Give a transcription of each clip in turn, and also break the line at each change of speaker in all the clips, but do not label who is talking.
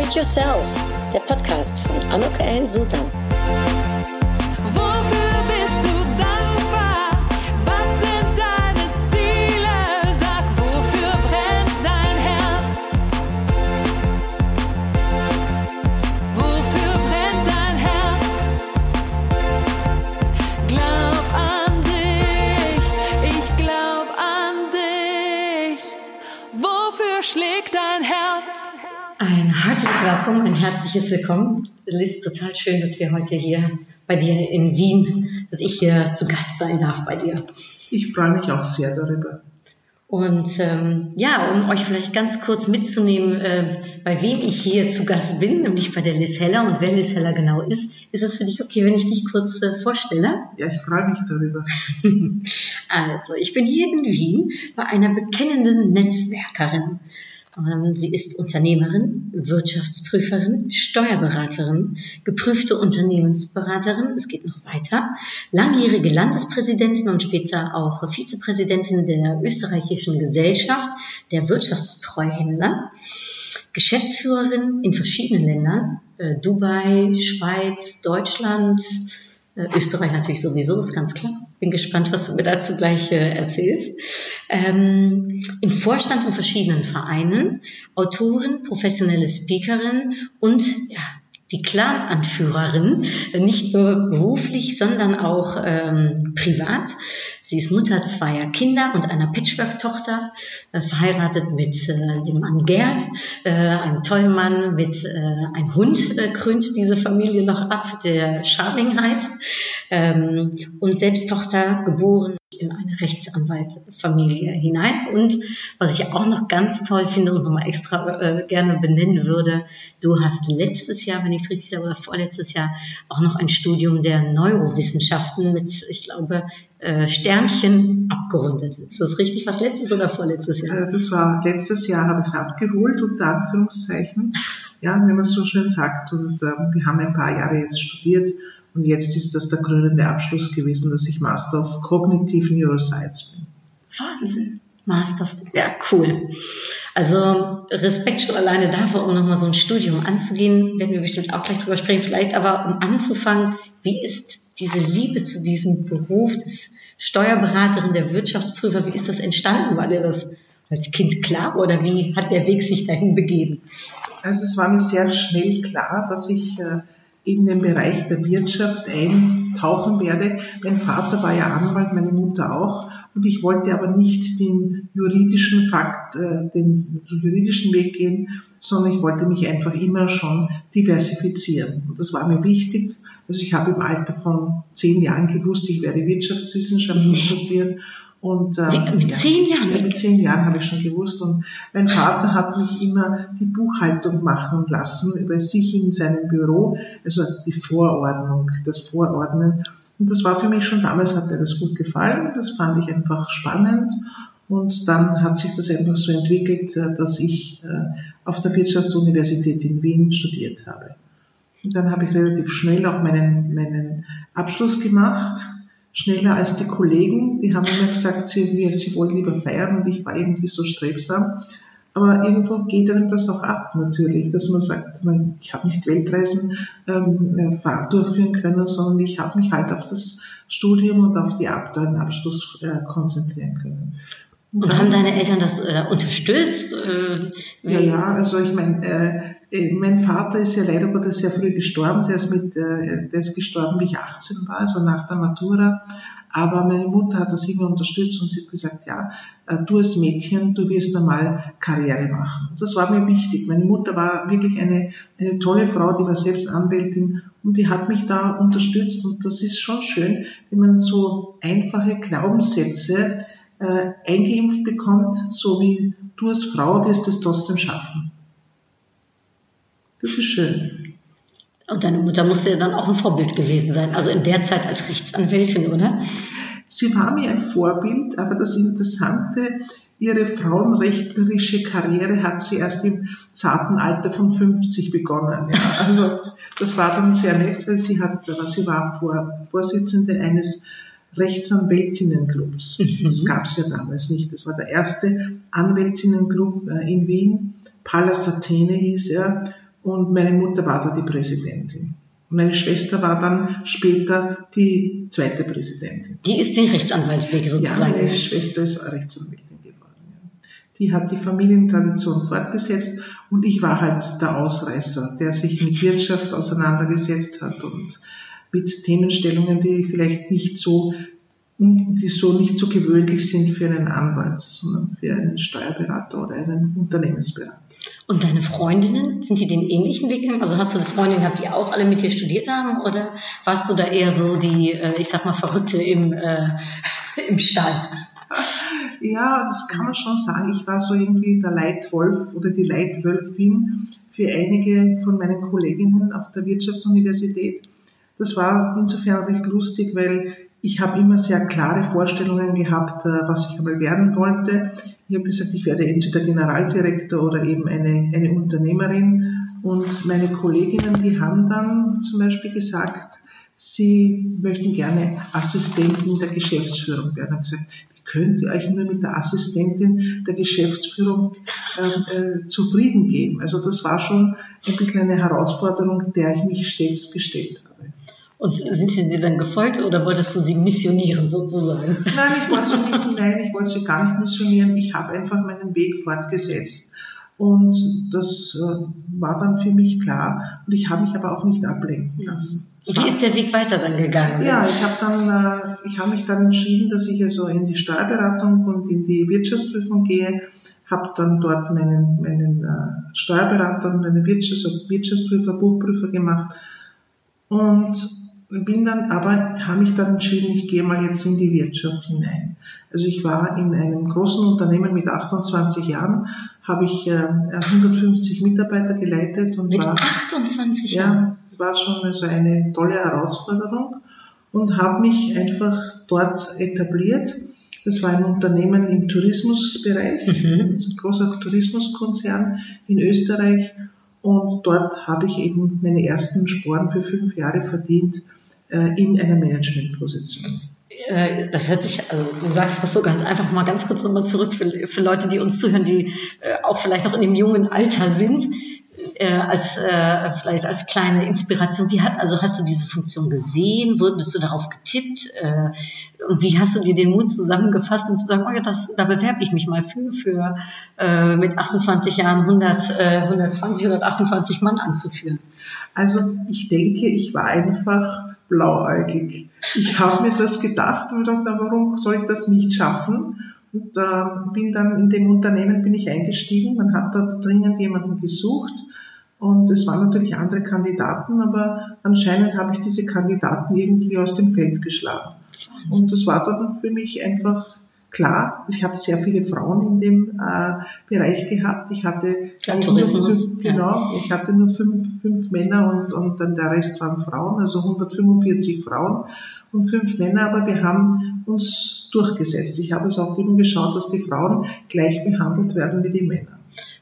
it yourself, der Podcast von Anok L. Susan.
Willkommen, ein herzliches Willkommen. Liz, total schön, dass wir heute hier bei dir in Wien, dass ich hier zu Gast sein darf bei dir.
Ich freue mich auch sehr darüber.
Und ähm, ja, um euch vielleicht ganz kurz mitzunehmen, äh, bei wem ich hier zu Gast bin, nämlich bei der Liz Heller und wer Liz Heller genau ist, ist es für dich okay, wenn ich dich kurz äh, vorstelle?
Ja, ich freue mich darüber.
Also, ich bin hier in Wien bei einer bekennenden Netzwerkerin. Sie ist Unternehmerin, Wirtschaftsprüferin, Steuerberaterin, geprüfte Unternehmensberaterin, es geht noch weiter, langjährige Landespräsidentin und später auch Vizepräsidentin der österreichischen Gesellschaft der Wirtschaftstreuhänder, Geschäftsführerin in verschiedenen Ländern, äh, Dubai, Schweiz, Deutschland, Österreich natürlich sowieso, ist ganz klar. Bin gespannt, was du mir dazu gleich äh, erzählst. Ähm, Im Vorstand in verschiedenen Vereinen, Autorin, professionelle Speakerin und ja, die Clan-Anführerin, äh, nicht nur beruflich, sondern auch ähm, privat. Sie ist Mutter zweier Kinder und einer Patchwork-Tochter, äh, verheiratet mit äh, dem Mann Gerd, äh, einem tollen Mann mit äh, einem Hund krönt diese Familie noch ab, der Charming heißt, ähm, und selbst Tochter geboren in eine Rechtsanwaltfamilie hinein. Und was ich auch noch ganz toll finde und nochmal extra äh, gerne benennen würde, du hast letztes Jahr, wenn ich es richtig sage, oder vorletztes Jahr auch noch ein Studium der Neurowissenschaften mit, ich glaube, äh, Sternchen abgerundet. Ist das richtig? Was letztes oder vorletztes Jahr?
Äh, Das war letztes Jahr, habe ich es abgeholt, unter Anführungszeichen. Ja, wenn man so schön sagt. Und ähm, wir haben ein paar Jahre jetzt studiert und jetzt ist das der krönende Abschluss gewesen, dass ich Master of Cognitive Neuroscience bin.
Wahnsinn. Master, of- ja, cool. Also Respekt schon alleine dafür, um nochmal so ein Studium anzugehen, werden wir bestimmt auch gleich drüber sprechen. Vielleicht aber, um anzufangen, wie ist diese Liebe zu diesem Beruf des Steuerberaterin, der Wirtschaftsprüfer, wie ist das entstanden? War dir das als Kind klar oder wie hat der Weg sich dahin begeben?
Also es war mir sehr schnell klar, dass ich äh, in den Bereich der Wirtschaft eintauchen werde. Mein Vater war ja Anwalt, meine Mutter auch. Und ich wollte aber nicht den juridischen Fakt, äh, den juridischen Weg gehen, sondern ich wollte mich einfach immer schon diversifizieren. Und das war mir wichtig. Also ich habe im Alter von zehn Jahren gewusst, ich werde Wirtschaftswissenschaften studieren. Und, äh,
Wie, mit zehn Jahren?
Ja, mit zehn Jahren habe ich schon gewusst. Und mein Vater hat mich immer die Buchhaltung machen lassen bei sich in seinem Büro, also die Vorordnung, das Vorordnen. Und das war für mich schon damals, hat mir das gut gefallen. Das fand ich einfach spannend. Und dann hat sich das einfach so entwickelt, äh, dass ich äh, auf der Wirtschaftsuniversität in Wien studiert habe. Und dann habe ich relativ schnell auch meinen, meinen Abschluss gemacht, schneller als die Kollegen. Die haben immer gesagt, sie, sie wollen lieber feiern und ich war irgendwie so strebsam. Aber irgendwo geht einem das auch ab natürlich, dass man sagt, man, ich habe nicht Weltreisen ähm, äh, durchführen können, sondern ich habe mich halt auf das Studium und auf die Ab den Abschluss äh, konzentrieren können.
Und
dann-
haben deine Eltern das äh, unterstützt? Äh,
ja, ja, also ich meine, äh, mein Vater ist ja leider Gottes sehr früh gestorben. Der ist, mit, äh, der ist gestorben, wie ich 18 war, also nach der Matura. Aber meine Mutter hat das immer unterstützt und sie hat gesagt, ja, äh, du als Mädchen, du wirst einmal Karriere machen. Das war mir wichtig. Meine Mutter war wirklich eine, eine tolle Frau, die war selbst Anwältin und die hat mich da unterstützt. Und das ist schon schön, wenn man so einfache Glaubenssätze äh, eingeimpft bekommt, so wie du als Frau wirst es trotzdem schaffen. Das ist schön.
Und deine Mutter musste ja dann auch ein Vorbild gewesen sein. Also in der Zeit als Rechtsanwältin, oder?
Sie war mir ein Vorbild, aber das Interessante, ihre frauenrechtlerische Karriere hat sie erst im zarten Alter von 50 begonnen. Ja. Also das war dann sehr nett, weil sie hat, sie war Vor Vorsitzende eines Rechtsanwältinnenclubs. Das gab es ja damals nicht. Das war der erste Anwältinnenclub äh, in Wien. Palast Athene hieß er. Und meine Mutter war da die Präsidentin. Und meine Schwester war dann später die zweite Präsidentin.
Die ist den Rechtsanwaltsweg
Ja,
sozusagen.
meine Schwester ist Rechtsanwältin geworden. Ja. Die hat die Familientradition fortgesetzt und ich war halt der Ausreißer, der sich mit Wirtschaft auseinandergesetzt hat und mit Themenstellungen, die vielleicht nicht so, die so nicht so gewöhnlich sind für einen Anwalt, sondern für einen Steuerberater oder einen Unternehmensberater.
Und deine Freundinnen, sind die den ähnlichen Weg gegangen? Also hast du Freundinnen gehabt, die auch alle mit dir studiert haben? Oder warst du da eher so die, äh, ich sag mal, Verrückte im, äh, im Stall?
Ja, das kann man schon sagen. Ich war so irgendwie der Leitwolf oder die Leitwölfin für einige von meinen Kolleginnen auf der Wirtschaftsuniversität. Das war insofern recht lustig, weil ich habe immer sehr klare Vorstellungen gehabt, äh, was ich einmal werden wollte. Ich habe gesagt, ich werde entweder Generaldirektor oder eben eine, eine Unternehmerin. Und meine Kolleginnen, die haben dann zum Beispiel gesagt, sie möchten gerne Assistentin der Geschäftsführung werden. Ich habe gesagt, wie könnt ihr euch nur mit der Assistentin der Geschäftsführung ähm, äh, zufrieden geben? Also das war schon ein bisschen eine Herausforderung, der ich mich stets gestellt habe.
Und sind sie dir dann gefolgt oder wolltest du sie missionieren sozusagen?
Nein, ich wollte sie nicht, nein, ich wollte sie gar nicht missionieren. Ich habe einfach meinen Weg fortgesetzt. Und das äh, war dann für mich klar. Und ich habe mich aber auch nicht ablenken lassen.
Und wie ist der Weg weiter dann gegangen?
ja, ich habe dann, äh, ich habe mich dann entschieden, dass ich also in die Steuerberatung und in die Wirtschaftsprüfung gehe, habe dann dort meinen, meinen äh, Steuerberater und meinen Wirtschafts Wirtschaftsprüfer, Buchprüfer gemacht und bin dann, aber habe mich dann entschieden, ich gehe mal jetzt in die Wirtschaft hinein. Also ich war in einem großen Unternehmen mit 28 Jahren, habe ich äh, 150 Mitarbeiter geleitet und
Mit
war
28 Jahren?
ja, war schon also eine tolle Herausforderung und habe mich einfach dort etabliert. Das war ein Unternehmen im Tourismusbereich,
Mhm.
ein großer Tourismuskonzern in Österreich und dort habe ich eben meine ersten Sporen für fünf Jahre verdient äh, in einer Managementposition.
Äh, Das hört sich, also du sagst das so ganz einfach mal ganz kurz nochmal zurück für, für Leute, die uns zuhören, die äh, auch vielleicht noch in dem jungen Alter sind, äh, als äh, vielleicht als kleine Inspiration. Wie hat, also hast du diese Funktion gesehen? Wurdest du darauf getippt? Äh, und wie hast du dir den Mut zusammengefasst, um zu sagen, oh ja, das, da bewerbe ich mich mal für, für äh, mit 28 Jahren 100, äh, 120, 128 Mann anzuführen?
Also ich denke, ich war einfach blauäugig. Ich habe mir das gedacht und gedacht, na, warum soll ich das nicht schaffen? Und äh, bin dann in dem Unternehmen bin ich eingestiegen. Man hat dort dringend jemanden gesucht und es waren natürlich andere Kandidaten, aber anscheinend habe ich diese Kandidaten irgendwie aus dem Feld geschlagen. Und das war dann für mich einfach klar. Ich habe sehr viele Frauen in dem äh, Bereich gehabt. Ich hatte fünf,
ja.
genau, ich hatte nur fünf, fünf Männer und, und dann der Rest waren Frauen, also 145 Frauen und fünf Männer, aber wir haben uns durchgesetzt. Ich habe es auch eben geschaut, dass die Frauen gleich behandelt werden wie die Männer.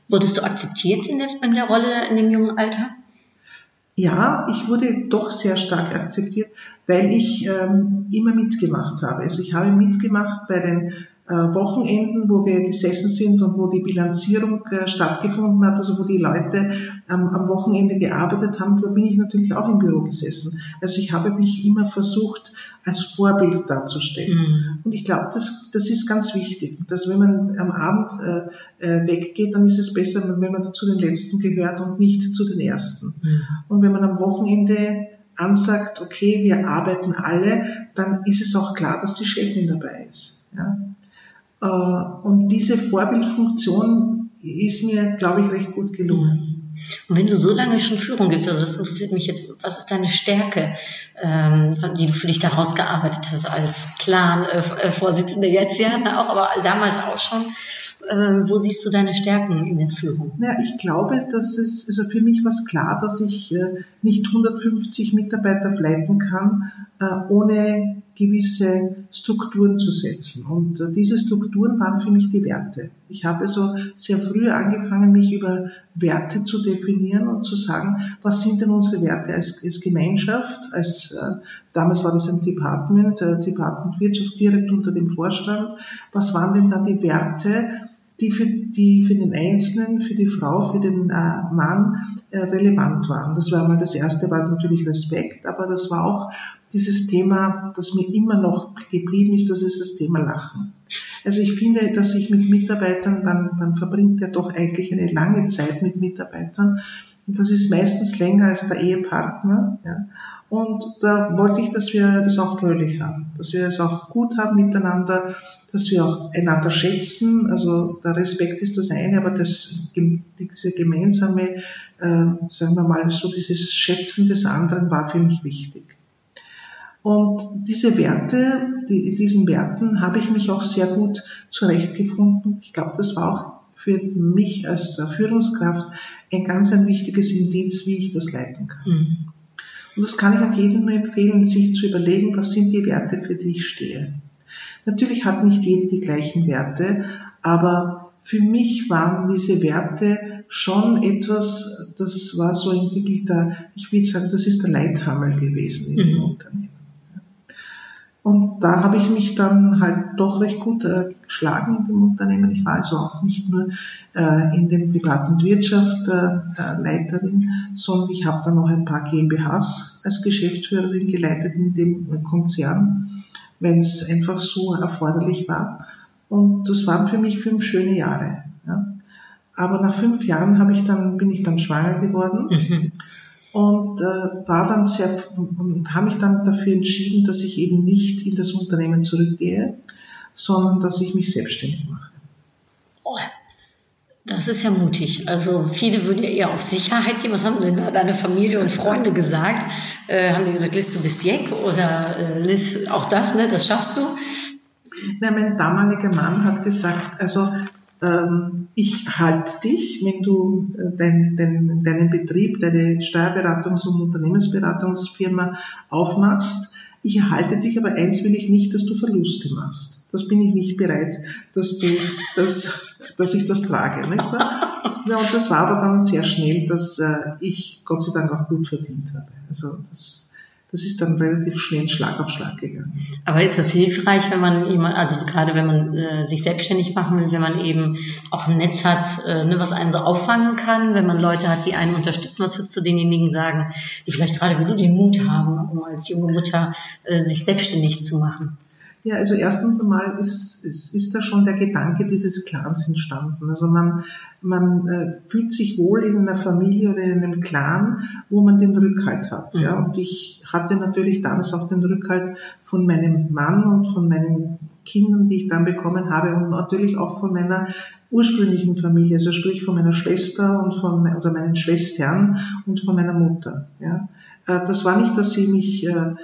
Wurdest du akzeptiert in der, in der Rolle in dem jungen Alter?
Ja, ich wurde doch sehr stark akzeptiert, weil ich ähm, immer mitgemacht habe. Also ich habe mitgemacht bei den Wochenenden, wo wir gesessen sind und wo die Bilanzierung äh, stattgefunden hat, also wo die Leute am Wochenende gearbeitet haben, da bin ich natürlich auch im Büro gesessen. Also ich habe mich immer versucht, als Vorbild darzustellen.
Mhm.
Und ich glaube, das, das ist ganz wichtig, dass wenn man am Abend äh, äh, weggeht, dann ist es besser, wenn man zu den Letzten gehört und nicht zu den Ersten. Und wenn man am Wochenende ansagt, okay, wir arbeiten alle, dann ist es auch klar, dass die Chefin dabei ist. Ja? Äh, Und diese Vorbildfunktion ist mir, glaube ich, recht gut gelungen.
Und wenn du so lange schon Führung gibst, also das interessiert mich jetzt, was ist deine Stärke, ähm, die du für dich da rausgearbeitet hast als Clan-Vorsitzende jetzt ja auch, aber damals auch schon. Äh, wo siehst du deine Stärken in der Führung?
Ja, ich glaube, dass es, also für mich war es klar, dass ich äh, nicht 150 Mitarbeiter leiten kann, äh, ohne gewisse Strukturen zu setzen. Und äh, diese Strukturen waren für mich die Werte. Ich habe also sehr früh angefangen, mich über Werte zu definieren und zu sagen, was sind denn unsere Werte als, als Gemeinschaft, als äh, damals war das ein Department, äh, Department Wirtschaft direkt unter dem Vorstand. Was waren denn da die Werte, die für, die für den Einzelnen, für die Frau, für den äh, Mann äh, relevant waren. Das war mal das erste, war natürlich Respekt, aber das war auch dieses Thema, das mir immer noch geblieben ist, das ist das Thema Lachen. Also ich finde, dass ich mit Mitarbeitern, man, man verbringt ja doch eigentlich eine lange Zeit mit Mitarbeitern und das ist meistens länger als der Ehepartner. Ja. Und da wollte ich, dass wir es auch fröhlich haben, dass wir es auch gut haben miteinander, dass wir auch einander schätzen. Also der Respekt ist das eine, aber das, diese gemeinsame, äh, sagen wir mal so, dieses Schätzen des anderen war für mich wichtig. Und diese Werte, die, diesen Werten habe ich mich auch sehr gut zurechtgefunden. Ich glaube, das war auch für mich als Führungskraft ein ganz ein wichtiges Indiz, wie ich das leiten kann. Mhm. Und das kann ich auch jedem nur empfehlen, sich zu überlegen, was sind die Werte, für die ich stehe. Natürlich hat nicht jede die gleichen Werte, aber für mich waren diese Werte schon etwas, das war so wirklich der, ich will sagen, das ist der Leithammel gewesen in dem mhm. Unternehmen. Und da habe ich mich dann halt doch recht gut äh, geschlagen in dem Unternehmen. Ich war also auch nicht nur äh, in dem Departement Wirtschaft äh, Leiterin, sondern ich habe dann noch ein paar GmbHs als Geschäftsführerin geleitet in dem Konzern, weil es einfach so erforderlich war. Und das waren für mich fünf schöne Jahre. Ja. Aber nach fünf Jahren habe ich dann, bin ich dann schwanger geworden. Mhm und äh, war dann sehr und habe mich dann dafür entschieden, dass ich eben nicht in das Unternehmen zurückgehe, sondern dass ich mich selbstständig mache.
Oh, das ist ja mutig. Also viele würden ja eher auf Sicherheit gehen. Was haben denn da deine Familie und Freunde gesagt? Äh, haben die gesagt, Liz, du bist Jack oder äh, Liz, auch das, ne, das schaffst du?
Na, mein damaliger Mann hat gesagt, also ähm, ich halte dich, wenn du äh, dein, dein, deinen Betrieb, deine Steuerberatungs- und Unternehmensberatungsfirma aufmachst. Ich erhalte dich, aber eins will ich nicht, dass du Verluste machst. Das bin ich nicht bereit, dass du, dass, dass ich das trage, nicht wahr? Ja, und das war aber dann sehr schnell, dass äh, ich Gott sei Dank auch gut verdient habe. Also das, das ist dann relativ schnell Schlag auf Schlag gegangen.
Aber ist das hilfreich, wenn man jemand, also gerade wenn man äh, sich selbstständig machen will, wenn man eben auch ein Netz hat, äh, ne, was einen so auffangen kann, wenn man Leute hat, die einen unterstützen, was würdest du denjenigen sagen, die vielleicht gerade wie du den Mut haben, um als junge Mutter äh, sich selbstständig zu machen?
Ja, also erstens einmal ist, ist, ist da schon der Gedanke dieses Clans entstanden. Also man, man äh, fühlt sich wohl in einer Familie oder in einem Clan, wo man den Rückhalt hat. Mhm. Ja, und ich hatte natürlich damals auch den Rückhalt von meinem Mann und von meinen Kindern, die ich dann bekommen habe und natürlich auch von meiner ursprünglichen Familie, also sprich von meiner Schwester und von oder meinen Schwestern und von meiner Mutter. Ja, äh, das war nicht, dass sie mich äh,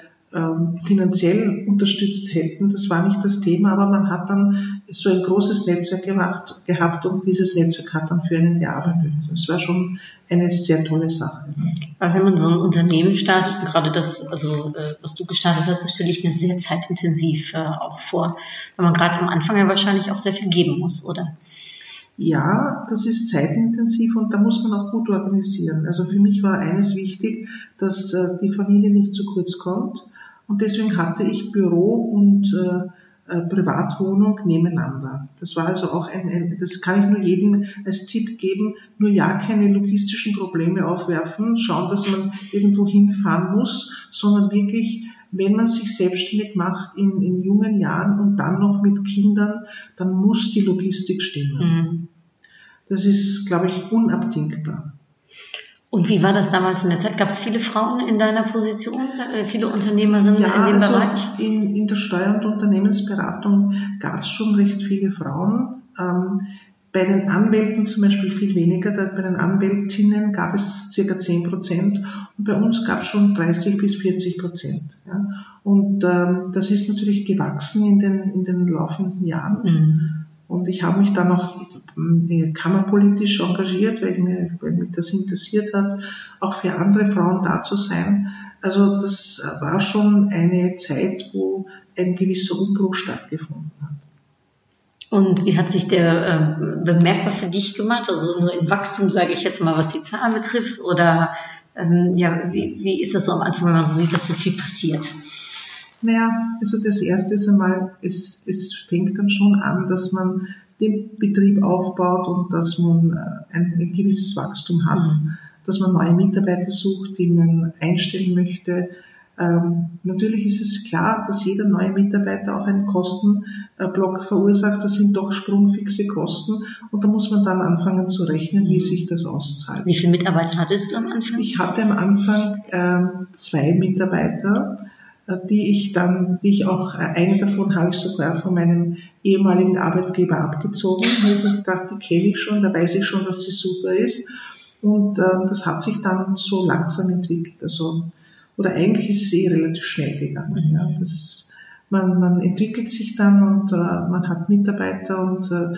finanziell unterstützt hätten. Das war nicht das Thema, aber man hat dann so ein großes Netzwerk gemacht, gehabt und dieses Netzwerk hat dann für einen gearbeitet. Es war schon eine sehr tolle Sache.
Aber wenn man so ein Unternehmen startet, und gerade das, also äh, was du gestartet hast, das stelle ich mir sehr zeitintensiv äh, auch vor, weil man gerade am Anfang ja wahrscheinlich auch sehr viel geben muss, oder?
Ja, das ist zeitintensiv und da muss man auch gut organisieren. Also für mich war eines wichtig, dass äh, die Familie nicht zu kurz kommt und deswegen hatte ich Büro und äh, äh, Privatwohnung nebeneinander. Das war also auch ein, ein, das kann ich nur jedem als Tipp geben, nur ja keine logistischen Probleme aufwerfen, schauen, dass man irgendwo hinfahren muss, sondern wirklich, wenn man sich selbstständig macht in, in jungen Jahren und dann noch mit Kindern, dann muss die Logistik stimmen. Mhm. Das ist, glaube ich, unabdingbar.
Und wie war das damals in der Zeit? Gab es viele Frauen in deiner Position, äh, viele Unternehmerinnen ja, in dem also Bereich?
In, in der Steuer- und Unternehmensberatung gab es schon recht viele Frauen. Ähm, bei den Anwälten zum Beispiel viel weniger. Bei den Anwältinnen gab es circa 10 Prozent und bei uns gab es schon 30 bis 40 Prozent. Ja. Und ähm, das ist natürlich gewachsen in den, in den laufenden Jahren. Mhm. Und ich habe mich dann auch kammerpolitisch engagiert, weil, mir, weil mich das interessiert hat, auch für andere Frauen da zu sein. Also das war schon eine Zeit, wo ein gewisser Umbruch stattgefunden hat.
Und wie hat sich der äh, bemerkbar für dich gemacht? Also nur im Wachstum, sage ich jetzt mal, was die Zahlen betrifft? Oder ähm, ja, wie, wie ist das so am Anfang, wenn man so sieht, dass so viel passiert?
Naja, also das erste ist einmal, es, es fängt dann schon an, dass man den Betrieb aufbaut und dass man äh, ein, ein gewisses Wachstum hat,
Mhm.
dass man neue Mitarbeiter sucht, die man einstellen möchte. Ähm, natürlich ist es klar, dass jeder neue Mitarbeiter auch einen Kostenblock verursacht. Das sind doch sprungfixe Kosten und da muss man dann anfangen zu rechnen, wie sich das auszahlt.
Wie viele Mitarbeiter hattest du am Anfang?
Ich hatte am Anfang ähm, zwei Mitarbeiter, äh, die ich dann, die ich auch, äh, eine davon habe ich sogar von meinem ehemaligen Arbeitgeber abgezogen. Habe ich mir gedacht, die kenne ich schon, da weiß ich schon, dass sie super ist. Und ähm, das hat sich dann so langsam entwickelt. Also, oder eigentlich ist es eh relativ schnell gegangen. Ja. Das, man, man entwickelt sich dann und äh, man hat Mitarbeiter und äh,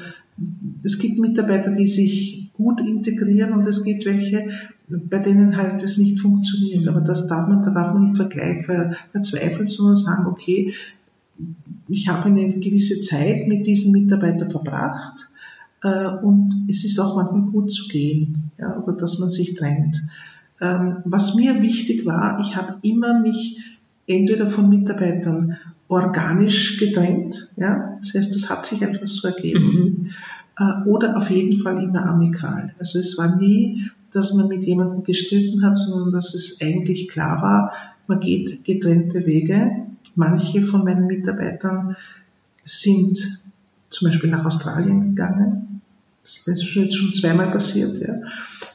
es gibt Mitarbeiter, die sich gut integrieren und es gibt welche, bei denen halt das nicht funktioniert. Aber das darf man, da darf man nicht vergleich, ver, verzweifeln, sondern sagen, okay, ich habe eine gewisse Zeit mit diesem Mitarbeiter verbracht äh, und es ist auch manchmal gut zu gehen, ja, oder dass man sich trennt. Ähm, was mir wichtig war, ich habe immer mich entweder von Mitarbeitern organisch getrennt, ja, das heißt, das hat sich einfach so ergeben, äh, oder auf jeden Fall immer amikal. Also es war nie, dass man mit jemandem gestritten hat, sondern dass es eigentlich klar war, man geht getrennte Wege. Manche von meinen Mitarbeitern sind zum Beispiel nach Australien gegangen. Das ist jetzt schon zweimal passiert, ja.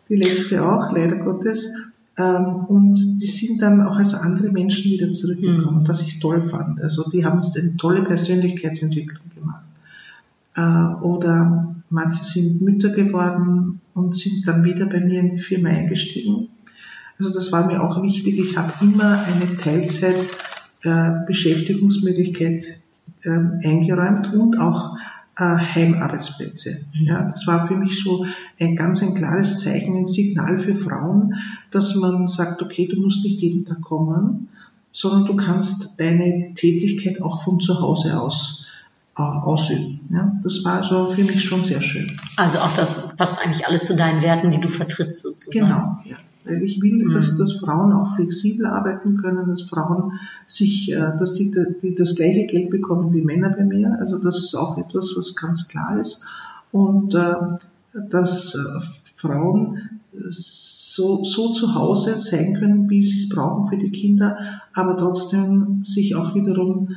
Die letzte auch, leider Gottes. Ähm, Und die sind dann auch als andere Menschen wieder zurückgekommen, was ich toll fand. Also die haben eine tolle Persönlichkeitsentwicklung gemacht. Äh, Oder manche sind Mütter geworden und sind dann wieder bei mir in die Firma eingestiegen. Also das war mir auch wichtig. Ich habe immer eine Teilzeit äh, Beschäftigungsmöglichkeit ähm, eingeräumt und auch Heimarbeitsplätze. Ja, das war für mich so ein ganz ein klares Zeichen, ein Signal für Frauen, dass man sagt, okay, du musst nicht jeden Tag kommen, sondern du kannst deine Tätigkeit auch von zu Hause aus äh, ausüben. Ja, das war so für mich schon sehr schön.
Also auch das passt eigentlich alles zu deinen Werten, die du vertrittst sozusagen.
Genau, ja. Weil ich will,
Mhm.
dass, dass Frauen auch flexibel arbeiten können, dass Frauen sich, äh, dass die, die das gleiche Geld bekommen wie Männer bei mir. Also das ist auch etwas, was ganz klar ist. Und äh, dass äh, Frauen so, so zu Hause sein können, wie sie es brauchen für die Kinder, aber trotzdem sich auch wiederum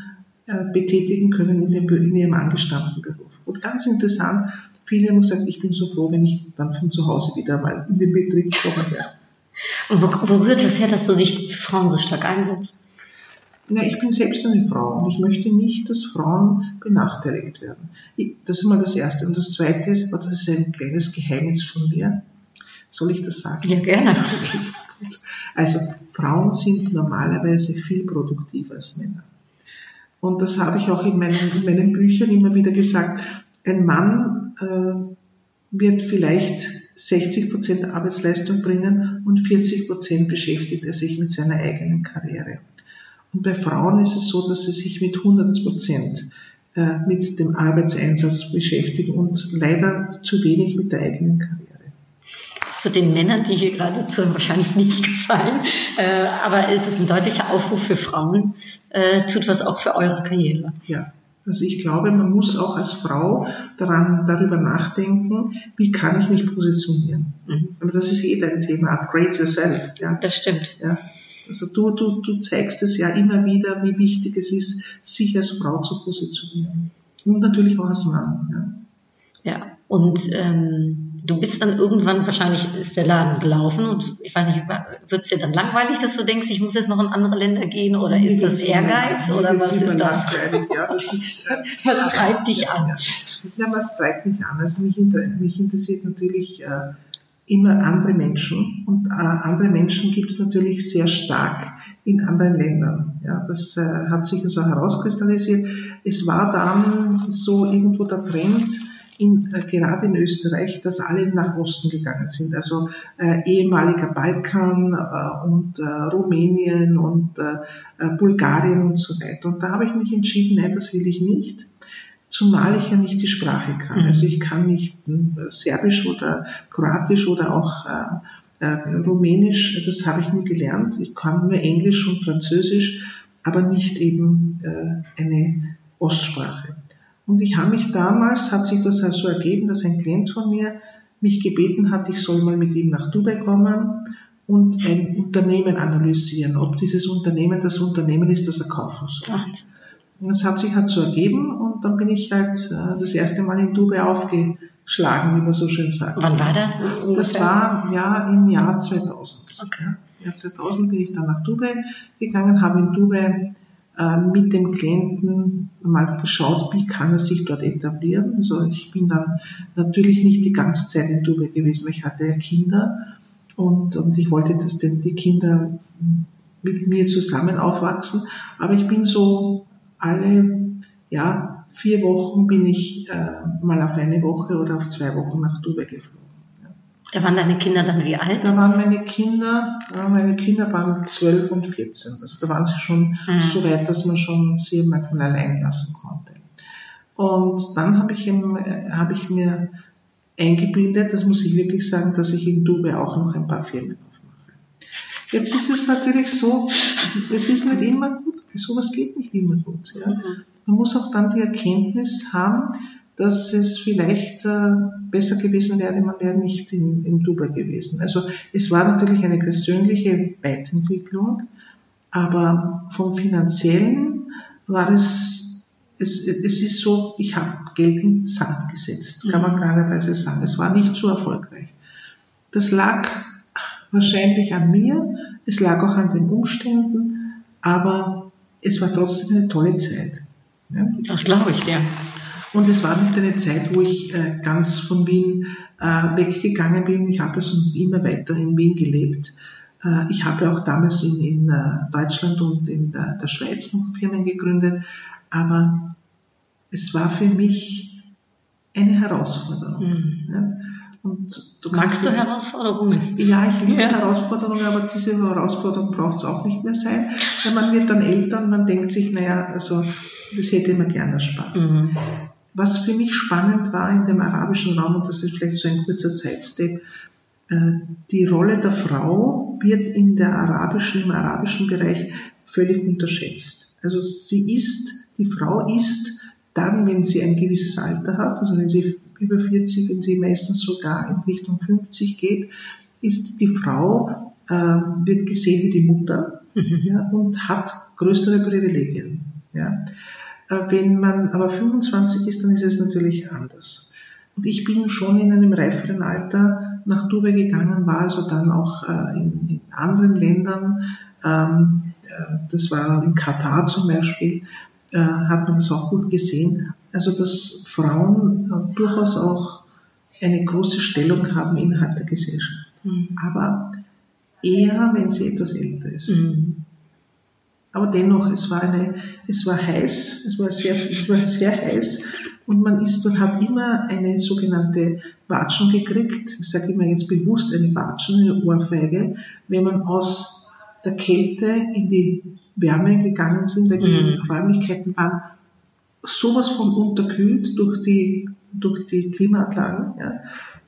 äh, betätigen können in, dem, in ihrem angestammten Beruf. Und ganz interessant, viele haben gesagt, ich bin so froh, wenn ich dann von zu Hause wieder mal in den Betrieb kommen werde.
Und wo, wo rührt es her, dass du dich für Frauen so stark einsetzt?
Na, ich bin selbst eine Frau und ich möchte nicht, dass Frauen benachteiligt werden. Das ist mal das Erste. Und das Zweite ist, aber das ist ein kleines Geheimnis von mir. Soll ich das sagen?
Ja, gerne.
Okay, gut. Also Frauen sind normalerweise viel produktiver als Männer. Und das habe ich auch in meinen, in meinen Büchern immer wieder gesagt. Ein Mann äh, wird vielleicht 60 Prozent Arbeitsleistung bringen und 40 Prozent beschäftigt er sich mit seiner eigenen Karriere. Und bei Frauen ist es so, dass sie sich mit 100 Prozent äh, mit dem Arbeitseinsatz beschäftigen und leider zu wenig mit der eigenen Karriere.
Das wird den Männern, die hier gerade zuhören, wahrscheinlich nicht gefallen. Äh, aber es ist ein deutlicher Aufruf für Frauen. Äh, tut was auch für eure Karriere.
Ja, also ich glaube, man muss auch als Frau daran, darüber nachdenken, wie kann ich mich positionieren.
Mhm.
Aber das ist eh dein Thema, upgrade yourself. Ja,
Das stimmt.
ja. Also du, du, du zeigst es ja immer wieder, wie wichtig es ist, sich als Frau zu positionieren. Und natürlich auch als Mann. Ja.
Ja. Und ähm, du bist dann irgendwann, wahrscheinlich ist der Laden gelaufen und ich weiß nicht, wird es dir dann langweilig, dass du denkst, ich muss jetzt noch in andere Länder gehen oder ist das Ehrgeiz oder was ist das?
langweilig. Ja, das ist, äh,
Was treibt dich an?
Ja, ja was treibt mich an? Also mich, inter mich interessiert natürlich äh, immer andere Menschen und äh, andere Menschen gibt es natürlich sehr stark in anderen Ländern. Ja, das äh, hat sich also herauskristallisiert. Es war dann so irgendwo der Trend, in, äh, gerade in Österreich, dass alle nach Osten gegangen sind. Also äh, ehemaliger Balkan äh, und äh, Rumänien und äh, äh, Bulgarien und so weiter. Und da habe ich mich entschieden, nein, das will ich nicht zumal ich ja nicht die Sprache kann.
Mhm.
Also ich kann nicht äh, Serbisch oder Kroatisch oder auch äh, Rumänisch, das habe ich nie gelernt. Ich kann nur Englisch und Französisch, aber nicht eben eine Ostsprache. Und ich habe mich damals, hat sich das also ergeben, dass ein Klient von mir mich gebeten hat, ich soll mal mit ihm nach Dubai kommen und ein Unternehmen analysieren, ob dieses Unternehmen das Unternehmen ist, das er kaufen soll. Und das hat sich halt so ergeben und dann bin ich halt äh, das erste Mal in Dubai aufgeschlagen, wie man so schön sagt.
Wann war das?
Das war ja im Jahr 2000.
Okay.
Im Jahr 2000 bin ich dann nach Dubai gegangen, habe in Dubai äh, mit dem Klienten mal geschaut, wie kann er sich dort etablieren. Also ich bin dann natürlich nicht die ganze Zeit in Dubai gewesen, weil ich hatte ja Kinder und, und ich wollte, dass denn die Kinder mit mir zusammen aufwachsen. Aber ich bin so alle ja, vier Wochen bin ich äh, mal auf eine Woche oder auf zwei Wochen nach Dubai geflogen.
Da waren deine Kinder dann wie alt?
Da waren meine Kinder, äh, meine Kinder waren 12 und 14. Also da waren sie schon
Mhm.
so weit, dass man schon sie manchmal allein lassen konnte. Und dann habe ich, äh, habe ich mir eingebildet, das muss ich wirklich sagen, dass ich in Dubai auch noch ein paar Firmen aufmache. Jetzt ist es natürlich so, das ist nicht immer gut, sowas geht nicht immer gut. Ja. Man muss auch dann die Erkenntnis haben, dass es vielleicht äh, besser gewesen wäre, man wäre nicht in, in Dubai gewesen. Also es war natürlich eine persönliche Weiterentwicklung, aber vom finanziellen war es, es, es ist so, ich habe Geld in den Sand gesetzt, kann man klarerweise sagen. Es war nicht so erfolgreich. Das lag wahrscheinlich an mir, es lag auch an den Umständen, aber es war trotzdem eine tolle Zeit. Ja?
Das glaube ich dir.
Und es war nicht eine Zeit, wo ich äh, ganz von Wien äh, weggegangen bin. Ich habe also immer weiter in Wien gelebt. Äh, ich habe auch damals in, in äh, Deutschland und in der, der Schweiz noch Firmen gegründet. Aber es war für mich eine Herausforderung.
Mhm.
Ja? Und du
Magst du Herausforderungen?
ja, ich liebe
Ja.
Herausforderungen, aber diese Herausforderung braucht es auch nicht mehr sein. Weil man wird dann älter und man denkt sich, naja, also das hätte man gerne erspart.
Mhm.
Was für mich spannend war in dem arabischen Raum, und das ist vielleicht so ein kurzer Sidestep, äh, die Rolle der Frau wird in der arabischen, im arabischen Bereich völlig unterschätzt. Also sie ist, die Frau ist dann, wenn sie ein gewisses Alter hat, also wenn sie über 40, wenn sie meistens sogar in Richtung 50 geht, ist die Frau, äh, wird gesehen wie die Mutter ja, und hat größere Privilegien. Ja. Äh, Wenn man aber 25 ist, dann ist es natürlich anders. Und ich bin schon in einem reiferen Alter nach Dubai gegangen, war also dann auch äh, in, in anderen Ländern, ähm, äh, das war in Katar zum Beispiel, hat man das auch gut gesehen. Also dass Frauen durchaus auch eine große Stellung haben innerhalb der Gesellschaft. Aber eher, wenn sie etwas älter ist.
Mhm.
Aber dennoch, es war eine, es war heiß, es war sehr, es war sehr heiß und man ist und hat immer eine sogenannte Watschen gekriegt. Ich sage immer jetzt bewusst eine Watschen, eine Ohrfeige, wenn man aus der Kälte in die Wärme gegangen sind, weil die Räumlichkeiten waren sowas von unterkühlt durch die, durch die Klimaanlagen. Ja.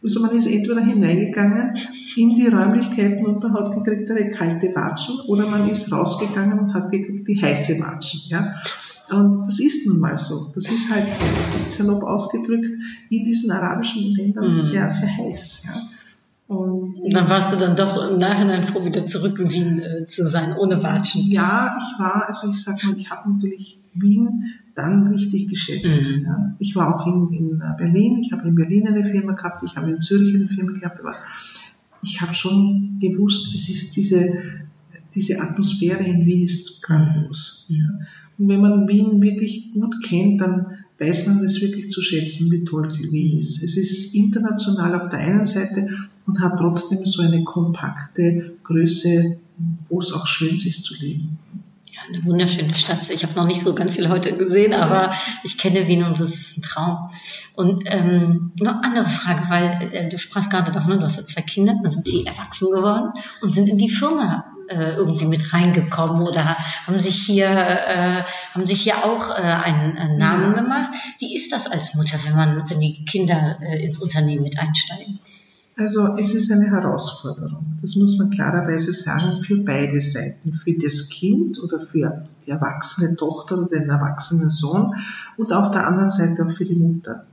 Also man ist entweder hineingegangen in die Räumlichkeiten und man hat gekriegt eine kalte Watschen oder man ist rausgegangen und hat gekriegt die heiße Watschen. Ja. Und das ist nun mal so. Das ist halt salopp ausgedrückt in diesen arabischen Ländern sehr, sehr heiß. Ja. Und
Und dann warst du dann doch im Nachhinein froh, wieder zurück in Wien äh, zu sein, ohne Watschen.
Ja, ich war, also ich sag mal, ich habe natürlich Wien dann richtig geschätzt.
Mhm.
Ja. Ich war auch in, in äh, Berlin, ich habe in Berlin eine Firma gehabt, ich habe in Zürich eine Firma gehabt, aber ich habe schon gewusst, es ist diese, diese Atmosphäre in Wien ist grandios. Ja. Und wenn man Wien wirklich gut kennt, dann weiß man es wirklich zu schätzen, wie toll Wien ist. Es ist international auf der einen Seite und hat trotzdem so eine kompakte Größe, wo es auch schön ist zu leben.
Eine wunderschöne Stadt. Ich habe noch nicht so ganz viele heute gesehen, aber ich kenne Wien und es ist ein Traum. Und ähm, noch eine andere Frage, weil äh, du sprachst gerade davon, du hast ja zwei Kinder, dann sind die erwachsen geworden und sind in die Firma äh, irgendwie mit reingekommen oder haben sich hier, äh, haben sich hier auch äh, einen, einen Namen gemacht. Wie ist das als Mutter, wenn man, wenn die Kinder äh, ins Unternehmen mit einsteigen?
Also es ist eine Herausforderung. Das muss man klarerweise sagen für beide Seiten. Für das Kind oder für die erwachsene Tochter oder den erwachsenen Sohn und auf der anderen Seite auch für die Mutter.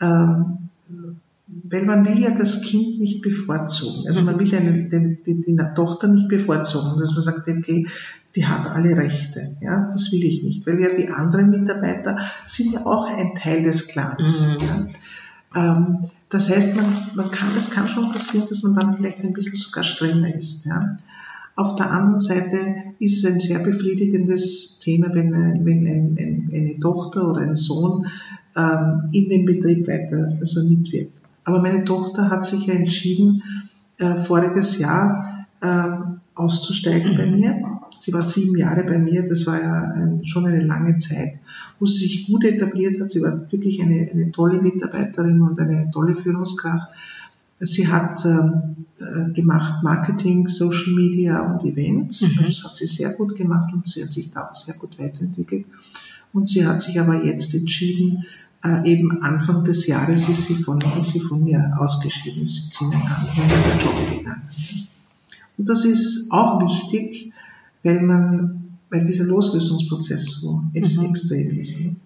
Ähm, weil man will ja das Kind nicht bevorzugen. Also man will einen, den, die, die Tochter nicht bevorzugen, dass man sagt, okay, die hat alle Rechte. Ja, das will ich nicht, weil ja die anderen Mitarbeiter sind ja auch ein Teil des Clans. Mhm. Ja. Ähm, das heißt, man, man kann, es kann schon passieren, dass man dann vielleicht ein bisschen sogar strenger ist. Ja. Auf der anderen Seite ist es ein sehr befriedigendes Thema, wenn, wenn ein, ein, eine Tochter oder ein Sohn ähm, in dem Betrieb weiter also mitwirkt. Aber meine Tochter hat sich ja entschieden, äh, voriges Jahr äh, auszusteigen bei mir Sie war sieben Jahre bei mir, das war ja ein, schon eine lange Zeit, wo sie sich gut etabliert hat. Sie war wirklich eine, eine tolle Mitarbeiterin und eine tolle Führungskraft. Sie hat äh, gemacht Marketing, Social Media und Events. Mhm. Das hat sie sehr gut gemacht und sie hat sich da auch sehr gut weiterentwickelt. Und sie hat sich aber jetzt entschieden, äh, eben Anfang des Jahres ist sie von, ist sie von mir ausgeschieden, ist sie in einen anderen Job gegangen. Und das ist auch wichtig, weil man, weil dieser Loslösungsprozess so ist mhm. extrem ist. Ne?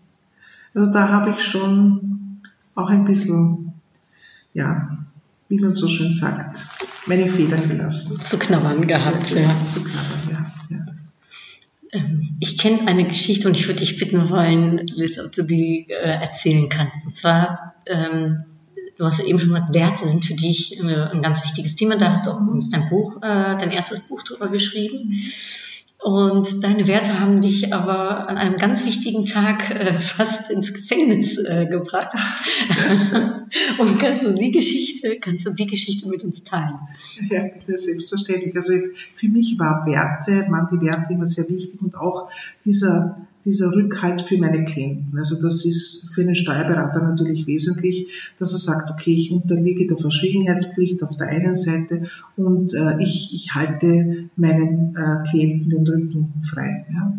Also da habe ich schon auch ein bisschen, ja, wie man so schön sagt, meine Federn gelassen.
Zu knabbern gehabt, ja. ja.
Zu knabbern, ja. ja.
Ähm, ich kenne eine Geschichte und ich würde dich bitten wollen, Liz, ob du die äh, erzählen kannst. Und zwar, ähm, du hast eben schon gesagt, Werte sind für dich äh, ein ganz wichtiges Thema. Da hast du auch uns dein Buch, äh, dein erstes Buch drüber geschrieben. Und deine Werte haben dich aber an einem ganz wichtigen Tag äh, fast ins Gefängnis äh, gebracht. Und kannst du die Geschichte, kannst du die Geschichte mit uns teilen?
Ja, selbstverständlich. Also für mich war Werte, waren die Werte immer sehr wichtig und auch dieser dieser Rückhalt für meine Klienten. Also das ist für einen Steuerberater natürlich wesentlich, dass er sagt, okay, ich unterliege der Verschwiegenheitspflicht auf der einen Seite und äh, ich, ich halte meinen äh, Klienten den Rücken frei. Ja.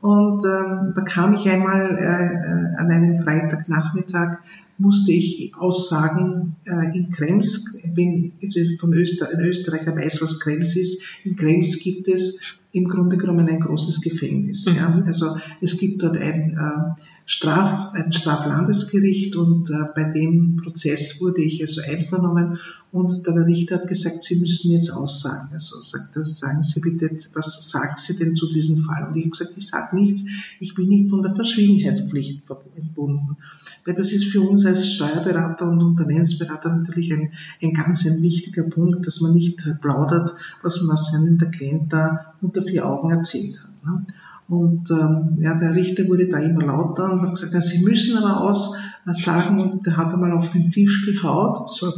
Und ähm, da kam ich einmal äh, äh an einem Freitagnachmittag musste ich aussagen, äh, in Krems, wenn also von Öster, ein Österreicher weiß, was Krems ist, in Krems gibt es im Grunde genommen ein großes Gefängnis. Mhm. Ja. Also es gibt dort ein, äh, Straf, ein Straflandesgericht und äh, bei dem Prozess wurde ich also einvernommen und der Richter hat gesagt, Sie müssen jetzt aussagen. Also sagt er, sagen Sie bitte, was sagt Sie denn zu diesem Fall? Und ich habe gesagt, ich sage nichts, ich bin nicht von der Verschwiegenheitspflicht entbunden. Weil das ist für uns als Steuerberater und Unternehmensberater natürlich ein, ein ganz ein wichtiger Punkt, dass man nicht plaudert, was man seinem der Klient da unter vier Augen erzählt hat. Ne? Und ähm, ja, der Richter wurde da immer lauter und hat gesagt, ja, Sie müssen aber aus sagen und der hat einmal auf den Tisch gehaut, so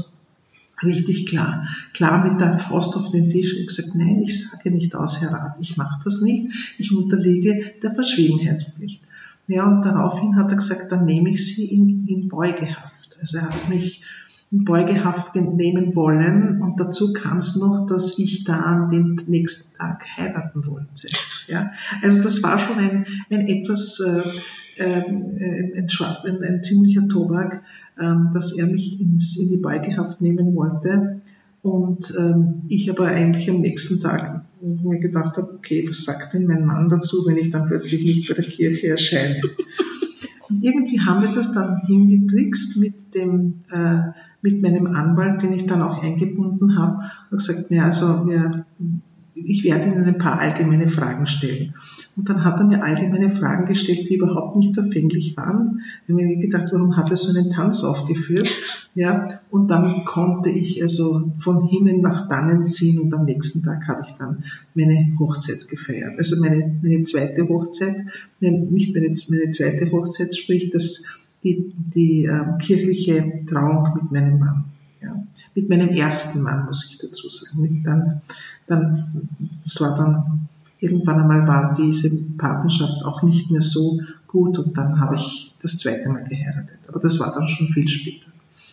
richtig klar, klar mit der Faust auf den Tisch und gesagt, nein, ich sage nicht aus, Herr Rat, ich mache das nicht, ich unterliege der Verschwiegenheitspflicht. Ja, und daraufhin hat er gesagt, dann nehme ich Sie in, in Beugehaft. Also er hat mich Beugehaft nehmen wollen und dazu kam es noch, dass ich da an dem nächsten Tag heiraten wollte. Ja, also das war schon ein, ein etwas äh, äh, ein, ein, ein, ziemlicher Tobak, äh, dass er mich ins, in die Beugehaft nehmen wollte und ähm, ich aber eigentlich am nächsten Tag mir gedacht habe, okay, was sagt denn mein Mann dazu, wenn ich dann plötzlich nicht bei der Kirche erscheine? Und irgendwie haben wir das dann hingetrickst mit dem, äh, mit meinem Anwalt, den ich dann auch eingebunden habe, und gesagt, ja, also wir, ich werde Ihnen ein paar allgemeine Fragen stellen. Und dann hat er mir allgemeine Fragen gestellt, die überhaupt nicht verfänglich waren. Ich habe mir gedacht, warum hat er so einen Tanz aufgeführt? Ja, und dann konnte ich also von hinnen nach dannen ziehen und am nächsten Tag habe ich dann meine Hochzeit gefeiert. Also meine, meine zweite Hochzeit, nicht meine, meine zweite Hochzeit, sprich das, die, die äh, kirchliche Trauung mit meinem Mann. Ja, mit meinem ersten Mann, muss ich dazu sagen. Mit dann, dann, das war dann irgendwann einmal war diese Partnerschaft auch nicht mehr so gut und dann habe ich das zweite Mal geheiratet. Aber das war dann schon viel später.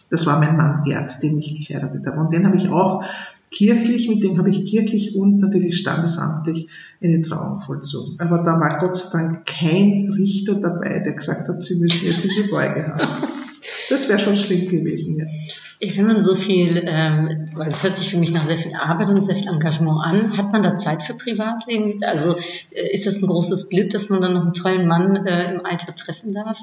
Das war mein Mann Gerd, den ich geheiratet habe. Und den habe ich auch kirchlich, mit dem habe ich kirchlich und natürlich standesamtlich eine Trauung vollzogen. Aber da war Gott sei Dank kein Richter dabei, der gesagt hat, Sie müssen jetzt in die Beuge haben. Das wäre schon schlimm gewesen, ja.
Wenn man so viel, ähm, weil es hört sich für mich nach sehr viel Arbeit und sehr viel Engagement an, hat man da Zeit für Privatleben? Also äh, ist das ein großes Glück, dass man dann noch einen tollen Mann äh, im Alter treffen darf?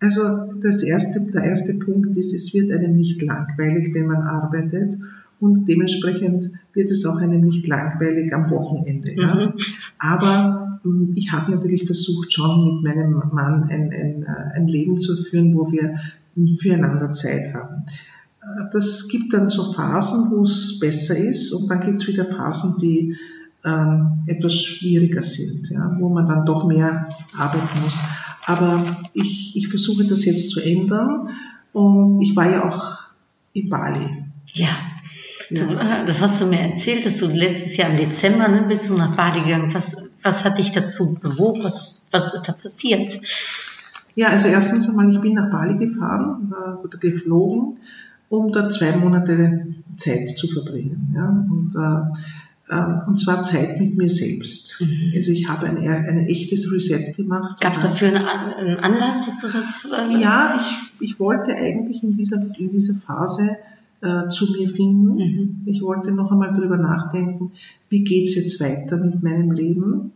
Also das erste, der erste Punkt ist, es wird einem nicht langweilig, wenn man arbeitet und dementsprechend wird es auch einem nicht langweilig am Wochenende. Ja?
Mhm.
Aber mh, ich habe natürlich versucht, schon mit meinem Mann ein, ein, äh, ein Leben zu führen, wo wir füreinander Zeit haben. Äh, Das gibt dann so Phasen, wo es besser ist und dann gibt es wieder Phasen, die ähm, etwas schwieriger sind, ja, wo man dann doch mehr arbeiten muss. Aber ich, ich versuche das jetzt zu ändern und ich war ja auch in Bali.
Ja. Du, das hast du mir erzählt, dass du letztes Jahr im Dezember ne, bist du nach Bali gegangen. Was, was hat dich dazu bewogen? Was, was ist da passiert?
Ja, also erstens einmal, ich bin nach Bali gefahren äh, oder geflogen, um da zwei Monate Zeit zu verbringen. Ja? Und, äh, äh, und zwar Zeit mit mir selbst. Also ich habe ein, ein echtes Reset gemacht.
Gab es dafür einen Anlass, dass du das? Äh,
Ja, ich, ich wollte eigentlich in dieser, in dieser Phase äh, zu mir finden.
Mhm.
Ich wollte noch einmal darüber nachdenken, wie geht's jetzt weiter mit meinem Leben.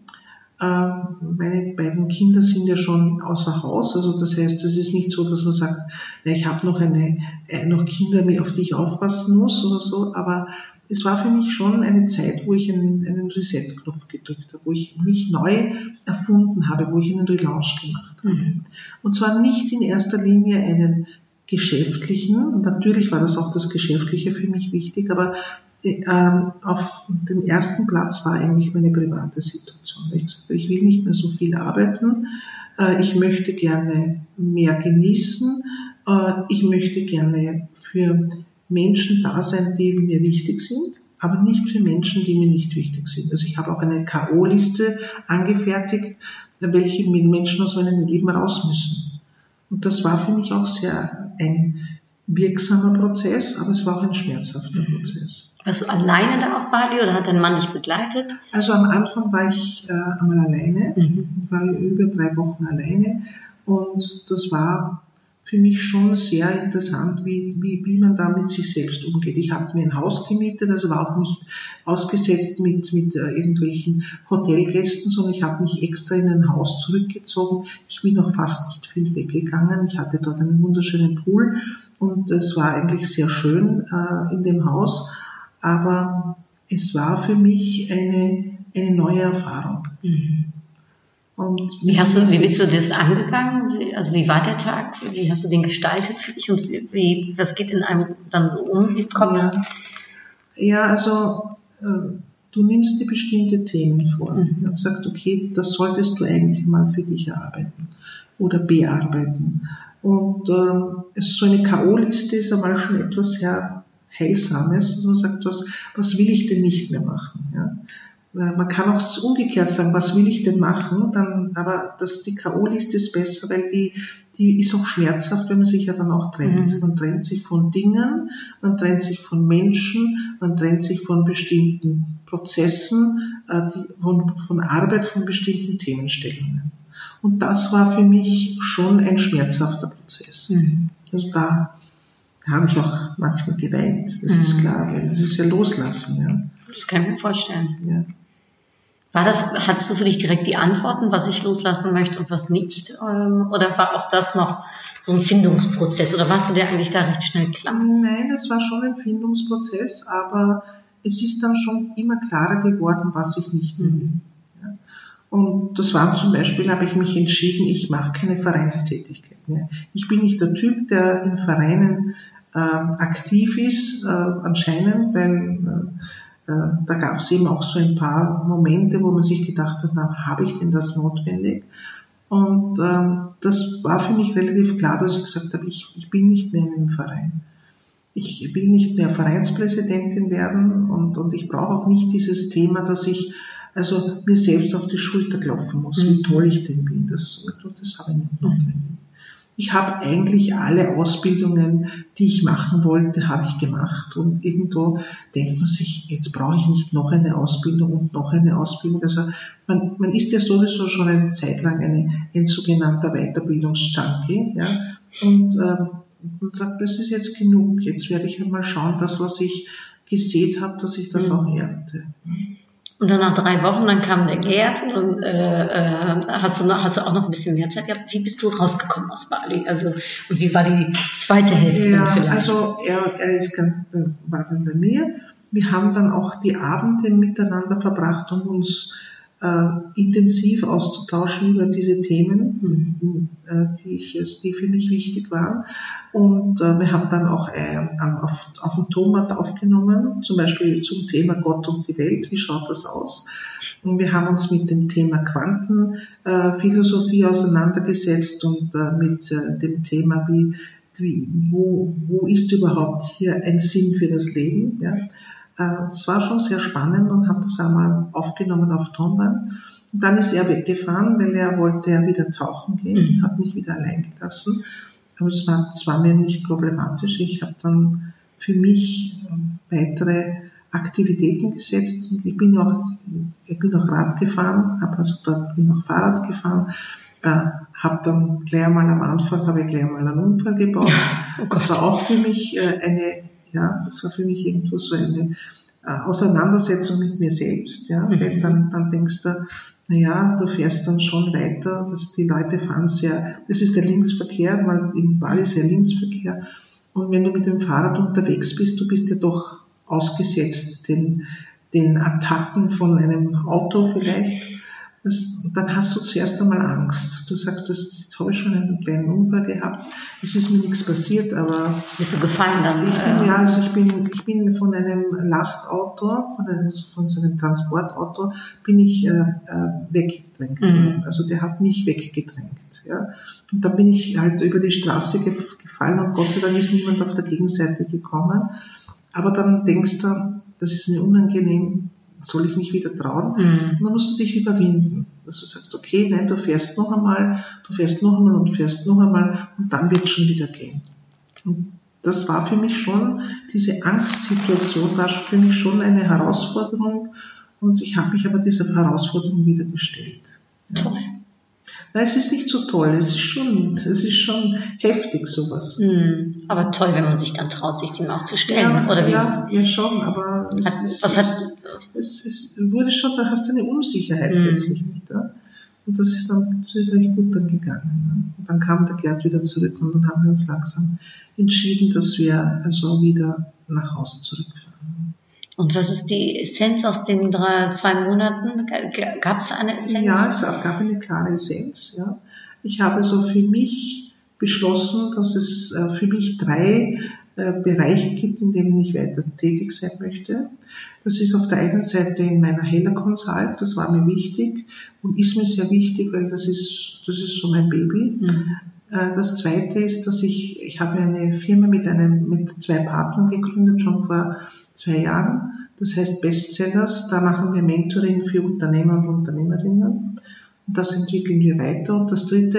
Ähm, meine beiden Kinder sind ja schon außer Haus, also das heißt, es ist nicht so, dass man sagt, na, ich habe noch eine, äh, noch Kinder, auf die ich aufpassen muss oder so, aber es war für mich schon eine Zeit, wo ich einen, einen Reset-Knopf gedrückt habe, wo ich mich neu erfunden habe, wo ich einen Relaunch gemacht habe.
Mhm.
Und zwar nicht in erster Linie einen geschäftlichen, und natürlich war das auch das Geschäftliche für mich wichtig, aber äh, ähm, auf dem ersten Platz war eigentlich meine private Situation. Ich ich will nicht mehr so viel arbeiten, äh, ich möchte gerne mehr genießen, äh, ich möchte gerne für Menschen da sein, die mir wichtig sind, aber nicht für Menschen, die mir nicht wichtig sind. Also ich habe auch eine K.O.-Liste angefertigt, welche Menschen aus meinem Leben raus müssen. Und das war für mich auch sehr ein wirksamer Prozess, aber es war auch ein schmerzhafter Prozess.
Warst du alleine da auf Bali oder hat dein Mann dich begleitet?
Also am Anfang war ich äh, einmal alleine.
Mhm.
Ich war über drei Wochen alleine und das war für mich schon sehr interessant, wie, wie, wie man da mit sich selbst umgeht. Ich habe mir ein Haus gemietet, also war auch nicht ausgesetzt mit, mit äh, irgendwelchen Hotelgästen, sondern ich habe mich extra in ein Haus zurückgezogen. Ich bin auch fast nicht viel weggegangen. Ich hatte dort einen wunderschönen Pool und es war eigentlich sehr schön äh, in dem Haus, aber es war für mich eine, eine neue Erfahrung.
Mhm.
Und
Wie, hast du, wie bist du das angegangen? Wie, also wie war der Tag? Wie hast du den gestaltet für dich und wie, wie was geht in einem dann so um im Kopf?
Ja, ja also äh, du nimmst dir bestimmte Themen vor
Mhm.
und sagst, okay, das solltest du eigentlich mal für dich erarbeiten oder bearbeiten. Und äh, es- so eine K.O.-Liste ist einmal schon etwas sehr Heilsames, dass man sagt, was, was will ich denn nicht mehr machen? Ja? Weil Man kann auch umgekehrt sagen, was will ich denn machen? Dann, aber das, die K.O.-Liste ist besser, weil die, die ist auch schmerzhaft, wenn man sich ja dann auch trennt.
Mhm.
Man trennt sich von Dingen, man trennt sich von Menschen, man trennt sich von bestimmten Prozessen, äh, von, von Arbeit, von bestimmten Themenstellungen. Und das war für mich schon ein schmerzhafter Prozess.
Mhm.
Also da habe ich auch manchmal geweint, das ist
Mhm.
klar, weil das ist ja loslassen.
Das kann ich mir vorstellen.
Ja.
War das, hattest du für dich direkt die Antworten, was ich loslassen möchte und was nicht? Ähm, Oder war auch das noch so ein Findungsprozess? Oder warst du dir eigentlich da recht schnell klar?
Nein, es war schon ein Findungsprozess, aber es ist dann schon immer klarer geworden, was ich nicht mehr will. Ja. Und das war zum Beispiel, habe ich mich entschieden, ich mache keine Vereinstätigkeit mehr. Ich bin nicht der Typ, der in Vereinen ähm, aktiv ist, äh, anscheinend, weil äh, äh, da gab es eben auch so ein paar Momente, wo man sich gedacht hat, na, habe ich denn das notwendig? Und ähm, das war für mich relativ klar, dass ich gesagt habe, ich, ich bin nicht mehr in einem Verein. Ich will nicht mehr Vereinspräsidentin werden und, und ich brauche auch nicht dieses Thema, dass ich also mir selbst auf die Schulter klopfen muss, wie
Mhm.
toll ich denn bin. Das, das habe ich nicht notwendig. Ich habe eigentlich alle Ausbildungen, die ich machen wollte, habe ich gemacht. Und irgendwo denkt man sich, jetzt brauche ich nicht noch eine Ausbildung und noch eine Ausbildung. Also man, man ist ja sowieso schon eine Zeit lang eine, ein sogenannter Weiterbildungsjunkie. Ja? Und ähm, und sagt, das ist jetzt genug, jetzt werde ich einmal schauen, das, was ich gesät habe, dass ich das
Mhm.
auch ernte.
Und dann nach drei Wochen, dann kam der Gerd und dann äh, äh, hast, du noch, hast du auch noch ein bisschen mehr Zeit gehabt. Wie bist du rausgekommen aus Bali? Also, und wie war die zweite Hälfte
Ja,
vielleicht?
also er, er ist ganz, äh, war dann bei mir. Wir haben dann auch die Abende miteinander verbracht, um uns äh, intensiv auszutauschen über diese Themen, äh, die, ich, die für mich wichtig waren. Und äh, wir haben dann auch äh, auf, auf dem Tonband aufgenommen, zum Beispiel zum Thema Gott und die Welt, wie schaut das aus? Und wir haben uns mit dem Thema Quantenphilosophie auseinandergesetzt und äh, mit äh, dem Thema, wie, wie, wo, wo ist überhaupt hier ein Sinn für das Leben? Ja? Äh, Das war schon sehr spannend und habe das einmal aufgenommen auf Tonband. Und dann ist er weggefahren, weil er wollte ja wieder tauchen gehen,
Mhm.
hat mich wieder allein gelassen. Aber es war, es war mir nicht problematisch. Ich habe dann für mich ähm, weitere Aktivitäten gesetzt. Ich bin auch, ich bin auch Rad gefahren, habe also dort bin auch Fahrrad gefahren, äh, habe dann gleich mal am Anfang habe ich gleich mal einen Unfall gebaut.
Oh
das war auch für mich äh, eine, ja, das war für mich irgendwo so eine äh, Auseinandersetzung mit mir selbst, ja,
Mhm.
weil dann, dann denkst du, na ja, du fährst dann schon weiter, dass die Leute fahren sehr, das ist der Linksverkehr, weil in Bali ist ja Linksverkehr. Und wenn du mit dem Fahrrad unterwegs bist, du bist ja doch ausgesetzt den, den Attacken von einem Auto vielleicht. Das, dann hast du zuerst einmal Angst. Du sagst, das, jetzt habe ich schon einen kleinen Unfall gehabt. Es ist mir nichts passiert, aber
Bist du gefallen dann?
ich bin,
äh,
ja, also ich bin, ich bin von einem Lastauto, von, einem, von so einem Transportauto, bin ich äh, äh, weggedrängt
Mhm.
Also der hat mich weggedrängt. Ja. Und da bin ich halt über die Straße gef gefallen und Gott sei Dank ist niemand auf der Gegenseite gekommen. Aber dann denkst du, das ist mir unangenehm, soll ich mich wieder trauen?
Mhm.
Und dann musst du dich überwinden. Dass du sagst, okay, nein, du fährst noch einmal, du fährst noch einmal und fährst noch einmal und dann wird es schon wieder gehen. Und das war für mich schon, diese Angstsituation war für mich schon eine Herausforderung und ich habe mich aber dieser Herausforderung wieder gestellt. Ja.
Toll.
Nein, es ist nicht so toll, es ist schon, es ist schon heftig sowas.
Mhm. Aber toll, wenn man sich dann traut, sich dem auch zu stellen.
Ja,
oder wie?
ja, ja, schon, aber es,
Hat,
es,
was hat,
es, es wurde schon, da hast du eine Unsicherheit
Mhm.
plötzlich nicht da. Und das ist dann, das ist recht gut dann gegangen. Ne? Und dann kam der Gerd wieder zurück und dann haben wir uns langsam entschieden, dass wir also wieder nach Hause zurückfahren.
Und was ist die Essenz aus den drei, zwei Monaten? Gab es eine Essenz?
Ja, es gab eine klare Essenz. Ja. Ich habe so für mich beschlossen, dass es äh, für mich drei äh, Bereiche gibt, in denen ich weiter tätig sein möchte. Das ist auf der einen Seite in meiner Heller Consult, das war mir wichtig und ist mir sehr wichtig, weil das ist, das ist so mein Baby.
Mhm.
Äh, Das zweite ist, dass ich, ich habe eine Firma mit einem, mit zwei Partnern gegründet, schon vor zwei Jahren. Das heißt Bestsellers. Da machen wir Mentoring für Unternehmer und Unternehmerinnen. Und das entwickeln wir weiter. Und das dritte,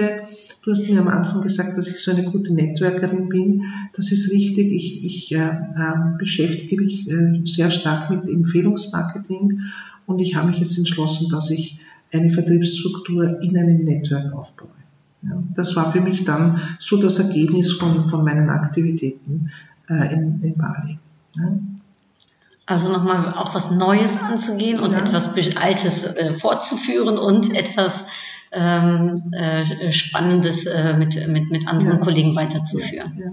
du hast mir am Anfang gesagt, dass ich so eine gute Networkerin bin. Das ist richtig. Ich, ich äh, äh, beschäftige mich äh, sehr stark mit Empfehlungsmarketing. Und ich habe mich jetzt entschlossen, dass ich eine Vertriebsstruktur in einem Netzwerk aufbaue. Ja, das war für mich dann so das Ergebnis von, von meinen Aktivitäten äh, in, in Bali. Ja.
Also nochmal auch was Neues anzugehen und
Ja.
etwas Altes äh, fortzuführen und etwas ähm, äh, Spannendes äh, mit, mit, mit anderen
Ja.
Kollegen weiterzuführen.
Ja.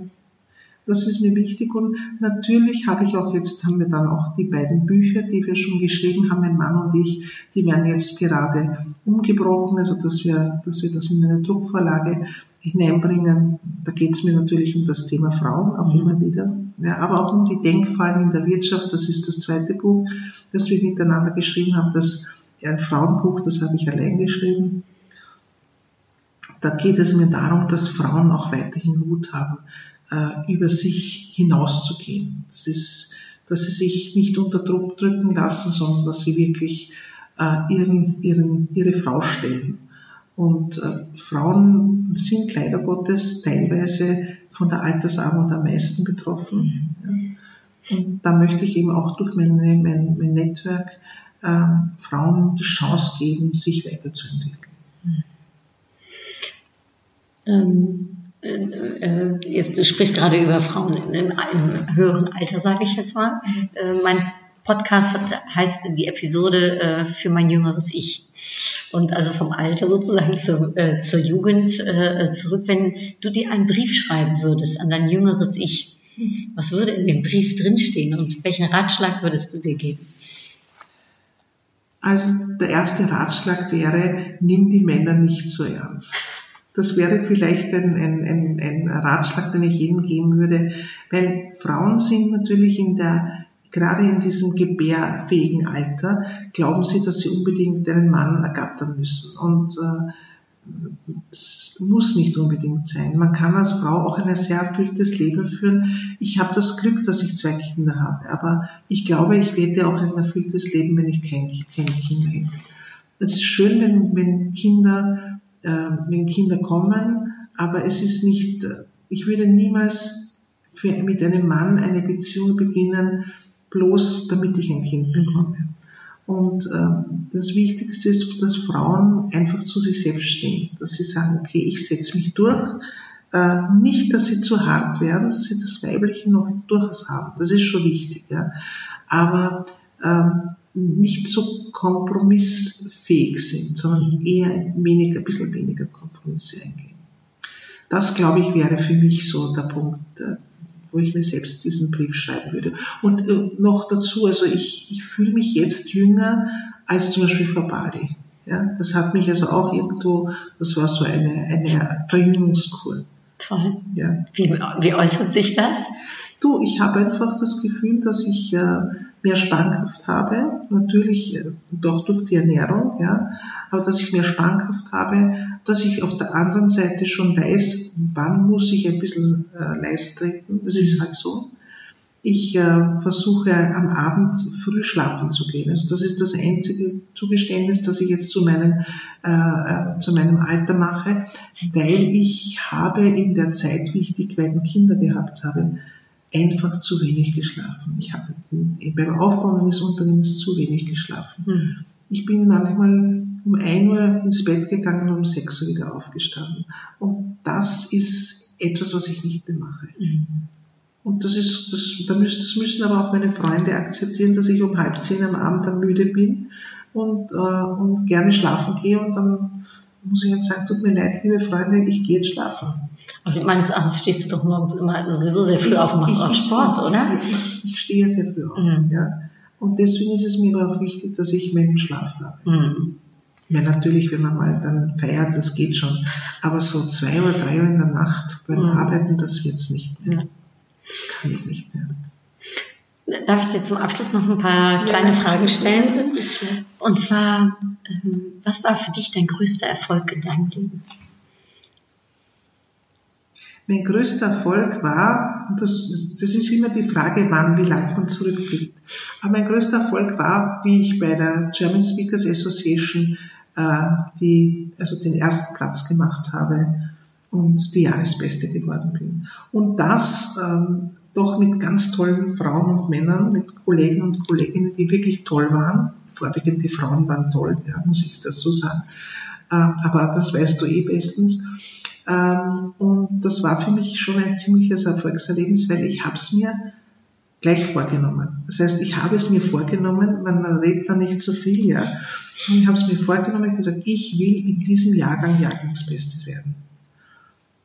Das ist mir wichtig und natürlich habe ich auch jetzt, haben wir dann auch die beiden Bücher, die wir schon geschrieben haben, mein Mann und ich, die werden jetzt gerade umgebrochen, also dass wir, dass wir das in eine Druckvorlage hineinbringen. Da geht es mir natürlich um das Thema Frauen auch
Mhm.
immer wieder, ja, aber auch um die Denkfallen in der Wirtschaft. Das ist das zweite Buch, das wir miteinander geschrieben haben. Das äh, Frauenbuch, das habe ich allein geschrieben. Da geht es mir darum, dass Frauen auch weiterhin Mut haben, äh, über sich hinauszugehen. Das ist, dass sie sich nicht unter Druck drücken lassen, sondern dass sie wirklich äh, ihren, ihren, ihre Frau stellen. Und äh, Frauen sind leider Gottes teilweise von der Altersarmut am meisten betroffen. Ja. Und da möchte ich eben auch durch mein, mein, mein Netzwerk äh, Frauen die Chance geben, sich weiterzuentwickeln.
Ähm, äh, jetzt, du sprichst gerade über Frauen im, im höheren Alter, sage ich jetzt mal. Äh, mein Podcast hat, heißt die Episode äh, für mein jüngeres Ich. Und also vom Alter sozusagen zu, äh, zur Jugend äh, zurück, wenn du dir einen Brief schreiben würdest an dein jüngeres Ich, was würde in dem Brief drinstehen und welchen Ratschlag würdest du dir geben?
Also der erste Ratschlag wäre, nimm die Männer nicht so ernst. Das wäre vielleicht ein, ein, ein, ein Ratschlag, den ich jedem geben würde, weil Frauen sind natürlich in der gerade in diesem gebärfähigen Alter glauben sie, dass sie unbedingt einen Mann ergattern müssen. Und äh, das muss nicht unbedingt sein. Man kann als Frau auch ein sehr erfülltes Leben führen. Ich habe das Glück, dass ich zwei Kinder habe, aber ich glaube, ich werde auch ein erfülltes Leben, wenn ich keine, keine Kinder hätte. Es ist schön, wenn, wenn Kinder, äh, wenn Kinder kommen, aber es ist nicht, ich würde niemals für, mit einem Mann eine Beziehung beginnen, bloß damit ich ein Kind bekomme. Und äh, das Wichtigste ist, dass Frauen einfach zu sich selbst stehen, dass sie sagen, okay, ich setze mich durch. Äh, nicht, dass sie zu hart werden, dass sie das Weibliche noch durchaus haben. Das ist schon wichtig. Ja. Aber äh, nicht so kompromissfähig sind, sondern eher weniger, ein bisschen weniger Kompromisse eingehen. Das, glaube ich, wäre für mich so der Punkt, äh, wo ich mir selbst diesen Brief schreiben würde. Und äh, noch dazu, also ich, ich fühle mich jetzt jünger als zum Beispiel Frau Bali. Ja, das hat mich also auch irgendwo, das war so eine, eine Verjüngungskur.
Toll.
Ja.
Wie, wie äußert sich das?
Du, ich habe einfach das Gefühl, dass ich äh, mehr Spannkraft habe, natürlich äh, doch durch die Ernährung, ja, aber dass ich mehr Spannkraft habe, dass ich auf der anderen Seite schon weiß, wann muss ich ein bisschen äh, leist treten, ist halt so. Ich äh, versuche am Abend früh schlafen zu gehen. Also das ist das einzige Zugeständnis, das ich jetzt zu meinem, äh, äh, zu meinem Alter mache, weil ich habe in der Zeit, wie ich die kleinen Kinder gehabt habe, einfach zu wenig geschlafen. Ich habe beim Aufbau meines Unternehmens zu wenig geschlafen.
Hm.
Ich bin manchmal um 1 Uhr ins Bett gegangen und um 6 Uhr wieder aufgestanden. Und das ist etwas, was ich nicht mehr mache.
Mhm.
Und das ist, das, das müssen aber auch meine Freunde akzeptieren, dass ich um halb zehn am Abend dann müde bin und, äh, und gerne schlafen gehe und dann muss ich jetzt sagen, tut mir leid, liebe Freunde, ich gehe jetzt schlafen.
Aber meines Erachtens stehst du doch morgens immer sowieso sehr früh auf und machst auch Sport, oder?
Ich, stehe sehr früh auf,
Mhm.
ja. Und deswegen ist es mir aber auch wichtig, dass ich meinen Schlaf habe.
Mhm.
Ja, natürlich, wenn man mal dann feiert, das geht schon. Aber so zwei oder drei Uhr in der Nacht beim
Mhm.
Arbeiten, das wird's nicht mehr.
Ja.
Das kann ich nicht mehr.
Darf ich dir zum Abschluss noch ein paar kleine Fragen stellen? Und zwar, ähm, was war für dich dein größter Erfolg in deinem Leben?
Mein größter Erfolg war, und das, das ist immer die Frage, wann, wie lang man zurückblickt. Aber mein größter Erfolg war, wie ich bei der German Speakers Association äh, die, also den ersten Platz gemacht habe und die Jahresbeste geworden bin. Und das ähm, doch mit ganz tollen Frauen und Männern, mit Kollegen und Kolleginnen, die wirklich toll waren. Vorwiegend die Frauen waren toll, ja, muss ich das so sagen. Äh, aber das weißt du eh bestens. Ähm, und das war für mich schon ein ziemliches Erfolgserlebnis, weil ich habe es mir gleich vorgenommen. Das heißt, ich habe es mir vorgenommen, man redet da nicht so viel, ja. Und ich habe es mir vorgenommen, ich habe gesagt, ich will in diesem Jahrgang Jahrgangsbestes werden.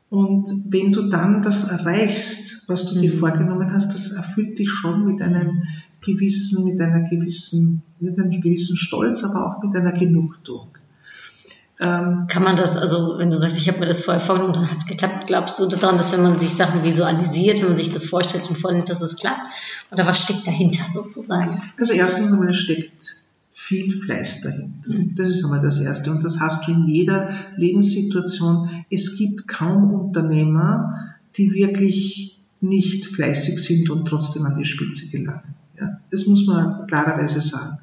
Und wenn du dann das erreichst, was du dir
Mhm.
vorgenommen hast, das erfüllt dich schon mit einem gewissen, mit einer gewissen, mit einem gewissen Stolz, aber auch mit einer Genugtuung. Ähm,
Kann man das, also wenn du sagst, ich habe mir das vorher vorgenommen und dann hat es geklappt, glaubst du daran, dass wenn man sich Sachen visualisiert, wenn man sich das vorstellt und vornimmt, dass es klappt? Oder was steckt dahinter sozusagen?
Also erstens einmal steckt viel Fleiß dahinter.
Mhm.
Das ist einmal das Erste. Und das hast du in jeder Lebenssituation. Es gibt kaum Unternehmer, die wirklich nicht fleißig sind und trotzdem an die Spitze gelangen. Ja, das muss man klarerweise sagen.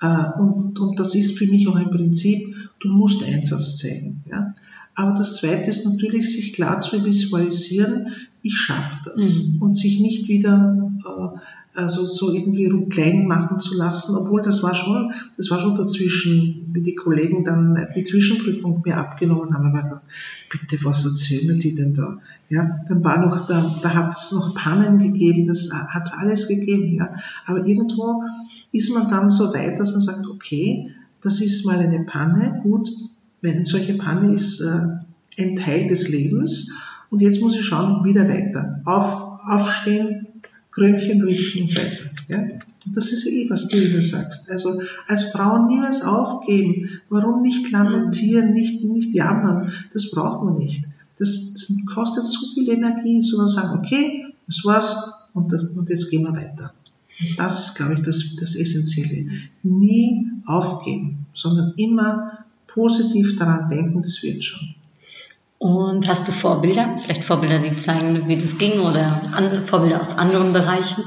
Äh, Und, und das ist für mich auch ein Prinzip, du musst Einsatz zeigen. Ja. Aber das Zweite ist natürlich, sich klar zu visualisieren, ich schaffe das mhm. und sich nicht wieder äh, also so irgendwie klein machen zu lassen, obwohl das war schon, das war schon dazwischen, wie die Kollegen dann die Zwischenprüfung mir abgenommen haben, aber gedacht, bitte, was erzählen die denn da? Ja, dann war noch, da, da hat es noch Pannen gegeben, das hat es alles gegeben, ja. Aber irgendwo ist man dann so weit, dass man sagt, okay, das ist mal eine Panne, gut, wenn solche Panne ist äh, ein Teil des Lebens und jetzt muss ich schauen, wieder weiter. Auf, aufstehen, Krönchen richten und weiter. Ja? Und das ist eh, was du immer sagst. Also als Frauen niemals aufgeben. Warum nicht lamentieren, nicht, nicht jammern? Das braucht man nicht. Das, das kostet zu viel Energie, sondern sagen, okay, das war's und, das, und jetzt gehen wir weiter. Und das ist, glaube ich, das, das Essentielle. Nie aufgeben, sondern immer positiv daran denken, das wird schon.
Und hast du Vorbilder? Vielleicht Vorbilder, die zeigen, wie das ging oder Vorbilder aus anderen Bereichen?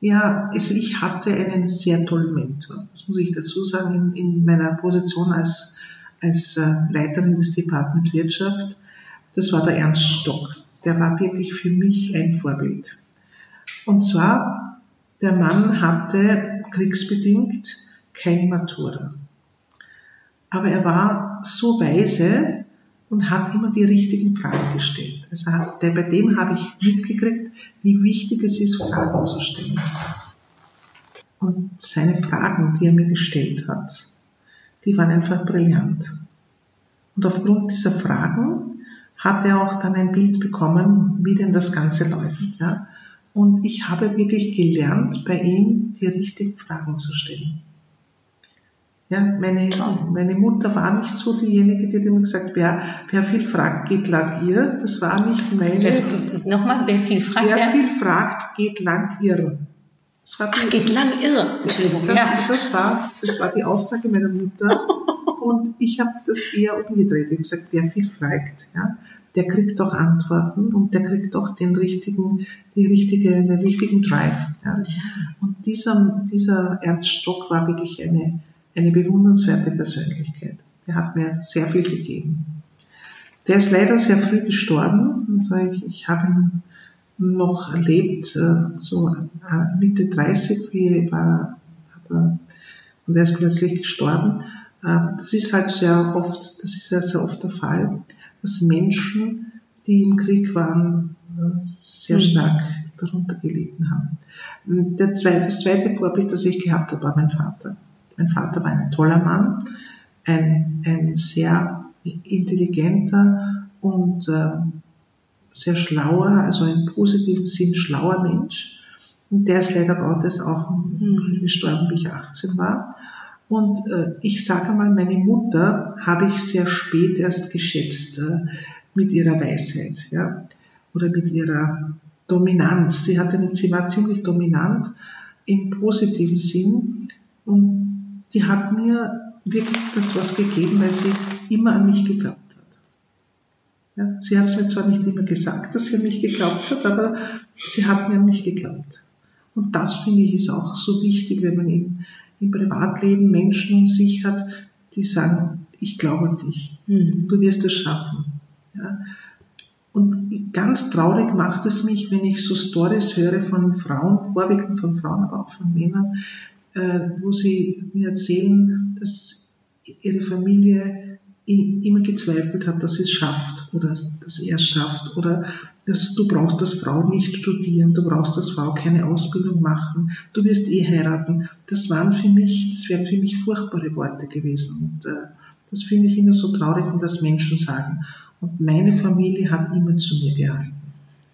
Ja, also ich hatte einen sehr tollen Mentor. Das muss ich dazu sagen, in, in meiner Position als, als äh, Leiterin des Department Wirtschaft. Das war der Ernst Stock. Der war wirklich für mich ein Vorbild. Und zwar, der Mann hatte kriegsbedingt keine Matura. Aber er war so weise und hat immer die richtigen Fragen gestellt. Also bei dem habe ich mitgekriegt, wie wichtig es ist, Fragen zu stellen. Und seine Fragen, die er mir gestellt hat, die waren einfach brillant. Und aufgrund dieser Fragen hat er auch dann ein Bild bekommen, wie denn das Ganze läuft. Ja? Und ich habe wirklich gelernt, bei ihm die richtigen Fragen zu stellen. Ja, meine, meine Mutter war nicht so diejenige, die hat immer gesagt, wer, wer viel fragt, geht lang ihr. Das war nicht meine.
Wer, nochmal, wer viel fragt?
Wer viel fragt, geht lang ihr.
Das war die, Ach, geht lang irre.
Entschuldigung. Das, ja. das, war, das war die Aussage meiner Mutter. Und ich habe das eher umgedreht. Ich habe gesagt, wer viel fragt, ja, der kriegt auch Antworten und der kriegt auch den richtigen, die richtige, den richtigen Drive. Ja. Und dieser, dieser Ernst Stock war wirklich eine, eine bewundernswerte Persönlichkeit. Der hat mir sehr viel gegeben. Der ist leider sehr früh gestorben. Also ich, ich habe ihn noch erlebt, äh, so äh, Mitte 30, wie war, hat er, und er ist plötzlich gestorben. Äh, das ist halt sehr oft, das ist ja sehr oft der Fall, dass Menschen, die im Krieg waren, sehr mhm. stark darunter gelitten haben. Der zweite, das zweite Vorbild, das ich gehabt habe, war mein Vater. Mein Vater war ein toller Mann, ein, ein sehr intelligenter und äh, sehr schlauer, also im positiven Sinn schlauer Mensch. Und der ist leider Gottes auch gestorben, wie ich 18 war. Und äh, ich sage mal, meine Mutter habe ich sehr spät erst geschätzt äh, mit ihrer Weisheit, ja, oder mit ihrer Dominanz. Sie hatte, sie war ziemlich dominant im positiven Sinn und die hat mir wirklich das was gegeben, weil sie immer an mich geglaubt hat. Ja, sie hat es mir zwar nicht immer gesagt, dass sie an mich geglaubt hat, aber sie hat mir an mich geglaubt. Und das finde ich ist auch so wichtig, wenn man im, im Privatleben Menschen um sich hat, die sagen, ich glaube an dich, mhm. du wirst es schaffen. Ja. Und ganz traurig macht es mich, wenn ich so Stories höre von Frauen, vorwiegend von Frauen, aber auch von Männern, äh, wo sie mir erzählen, dass ihre Familie immer gezweifelt hat, dass sie es schafft oder dass er es schafft oder dass du brauchst als Frau nicht studieren, du brauchst als Frau keine Ausbildung machen, du wirst eh heiraten. Das waren für mich, das wären für mich furchtbare Worte gewesen und äh, das finde ich immer so traurig, wenn das Menschen sagen. Und meine Familie hat immer zu mir gehalten.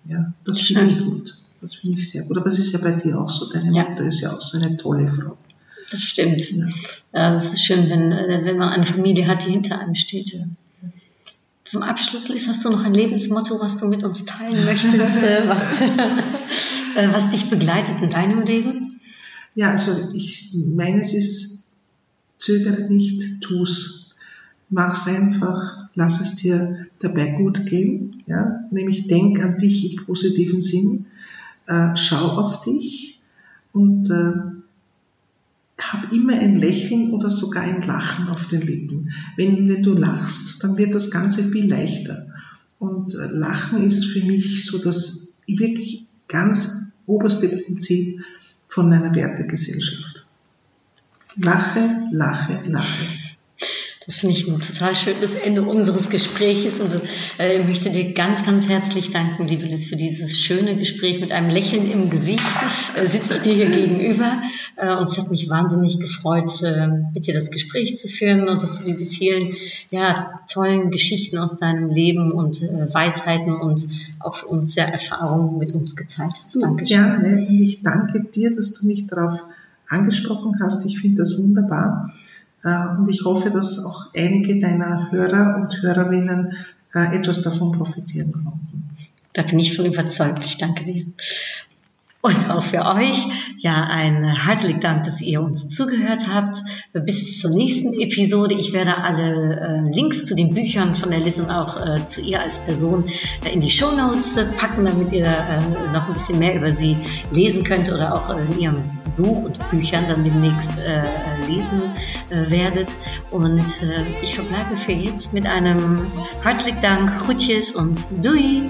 Ja, das finde ich gut. Das finde ich sehr gut. Aber es ist ja bei dir auch so. Deine ja. Mutter ist ja auch so eine tolle Frau.
Das stimmt. Ja. ja das ist schön, wenn, wenn man eine Familie hat, die hinter einem steht. Zum Abschluss, Liz, hast du noch ein Lebensmotto, was du mit uns teilen möchtest, äh, was, äh, was dich begleitet in deinem Leben?
Ja, also ich, meines ist, zögere nicht, tu's. Mach's einfach, lass es dir dabei gut gehen. Ja? Nämlich denk an dich im positiven Sinn äh, schau auf dich und äh, hab immer ein Lächeln oder sogar ein Lachen auf den Lippen. Wenn, wenn du lachst, dann wird das Ganze viel leichter. Und äh, Lachen ist für mich so das wirklich ganz oberste Prinzip von einer Wertegesellschaft. Lache, lache, lache.
Das finde ich ein total schönes Ende unseres Gespräches und äh, möchte dir ganz, ganz herzlich danken, liebe Liz, für dieses schöne Gespräch mit einem Lächeln im Gesicht. Äh, sitze ich dir hier gegenüber äh, und es hat mich wahnsinnig gefreut, äh, mit dir das Gespräch zu führen und dass du diese vielen ja, tollen Geschichten aus deinem Leben und äh, Weisheiten und auch für uns sehr Erfahrungen mit uns geteilt hast. Dankeschön.
Gerne. Ich danke dir, dass du mich darauf angesprochen hast. Ich finde das wunderbar. Äh, Und ich hoffe, dass auch einige deiner Hörer und Hörerinnen äh, etwas davon profitieren konnten.
Da bin ich von überzeugt. Ich danke dir. Und auch für euch, ja, ein herzlichen Dank, dass ihr uns zugehört habt. Bis zur nächsten Episode. Ich werde alle äh, Links zu den Büchern von der Liz und auch äh, zu ihr als Person äh, in die Show Notes packen, damit ihr äh, noch ein bisschen mehr über sie lesen könnt oder auch äh, in ihrem Buch und Büchern dann demnächst äh, lesen äh, werdet. Und äh, ich verbleibe für jetzt mit einem herzlichen Dank, Groetjes und Doei!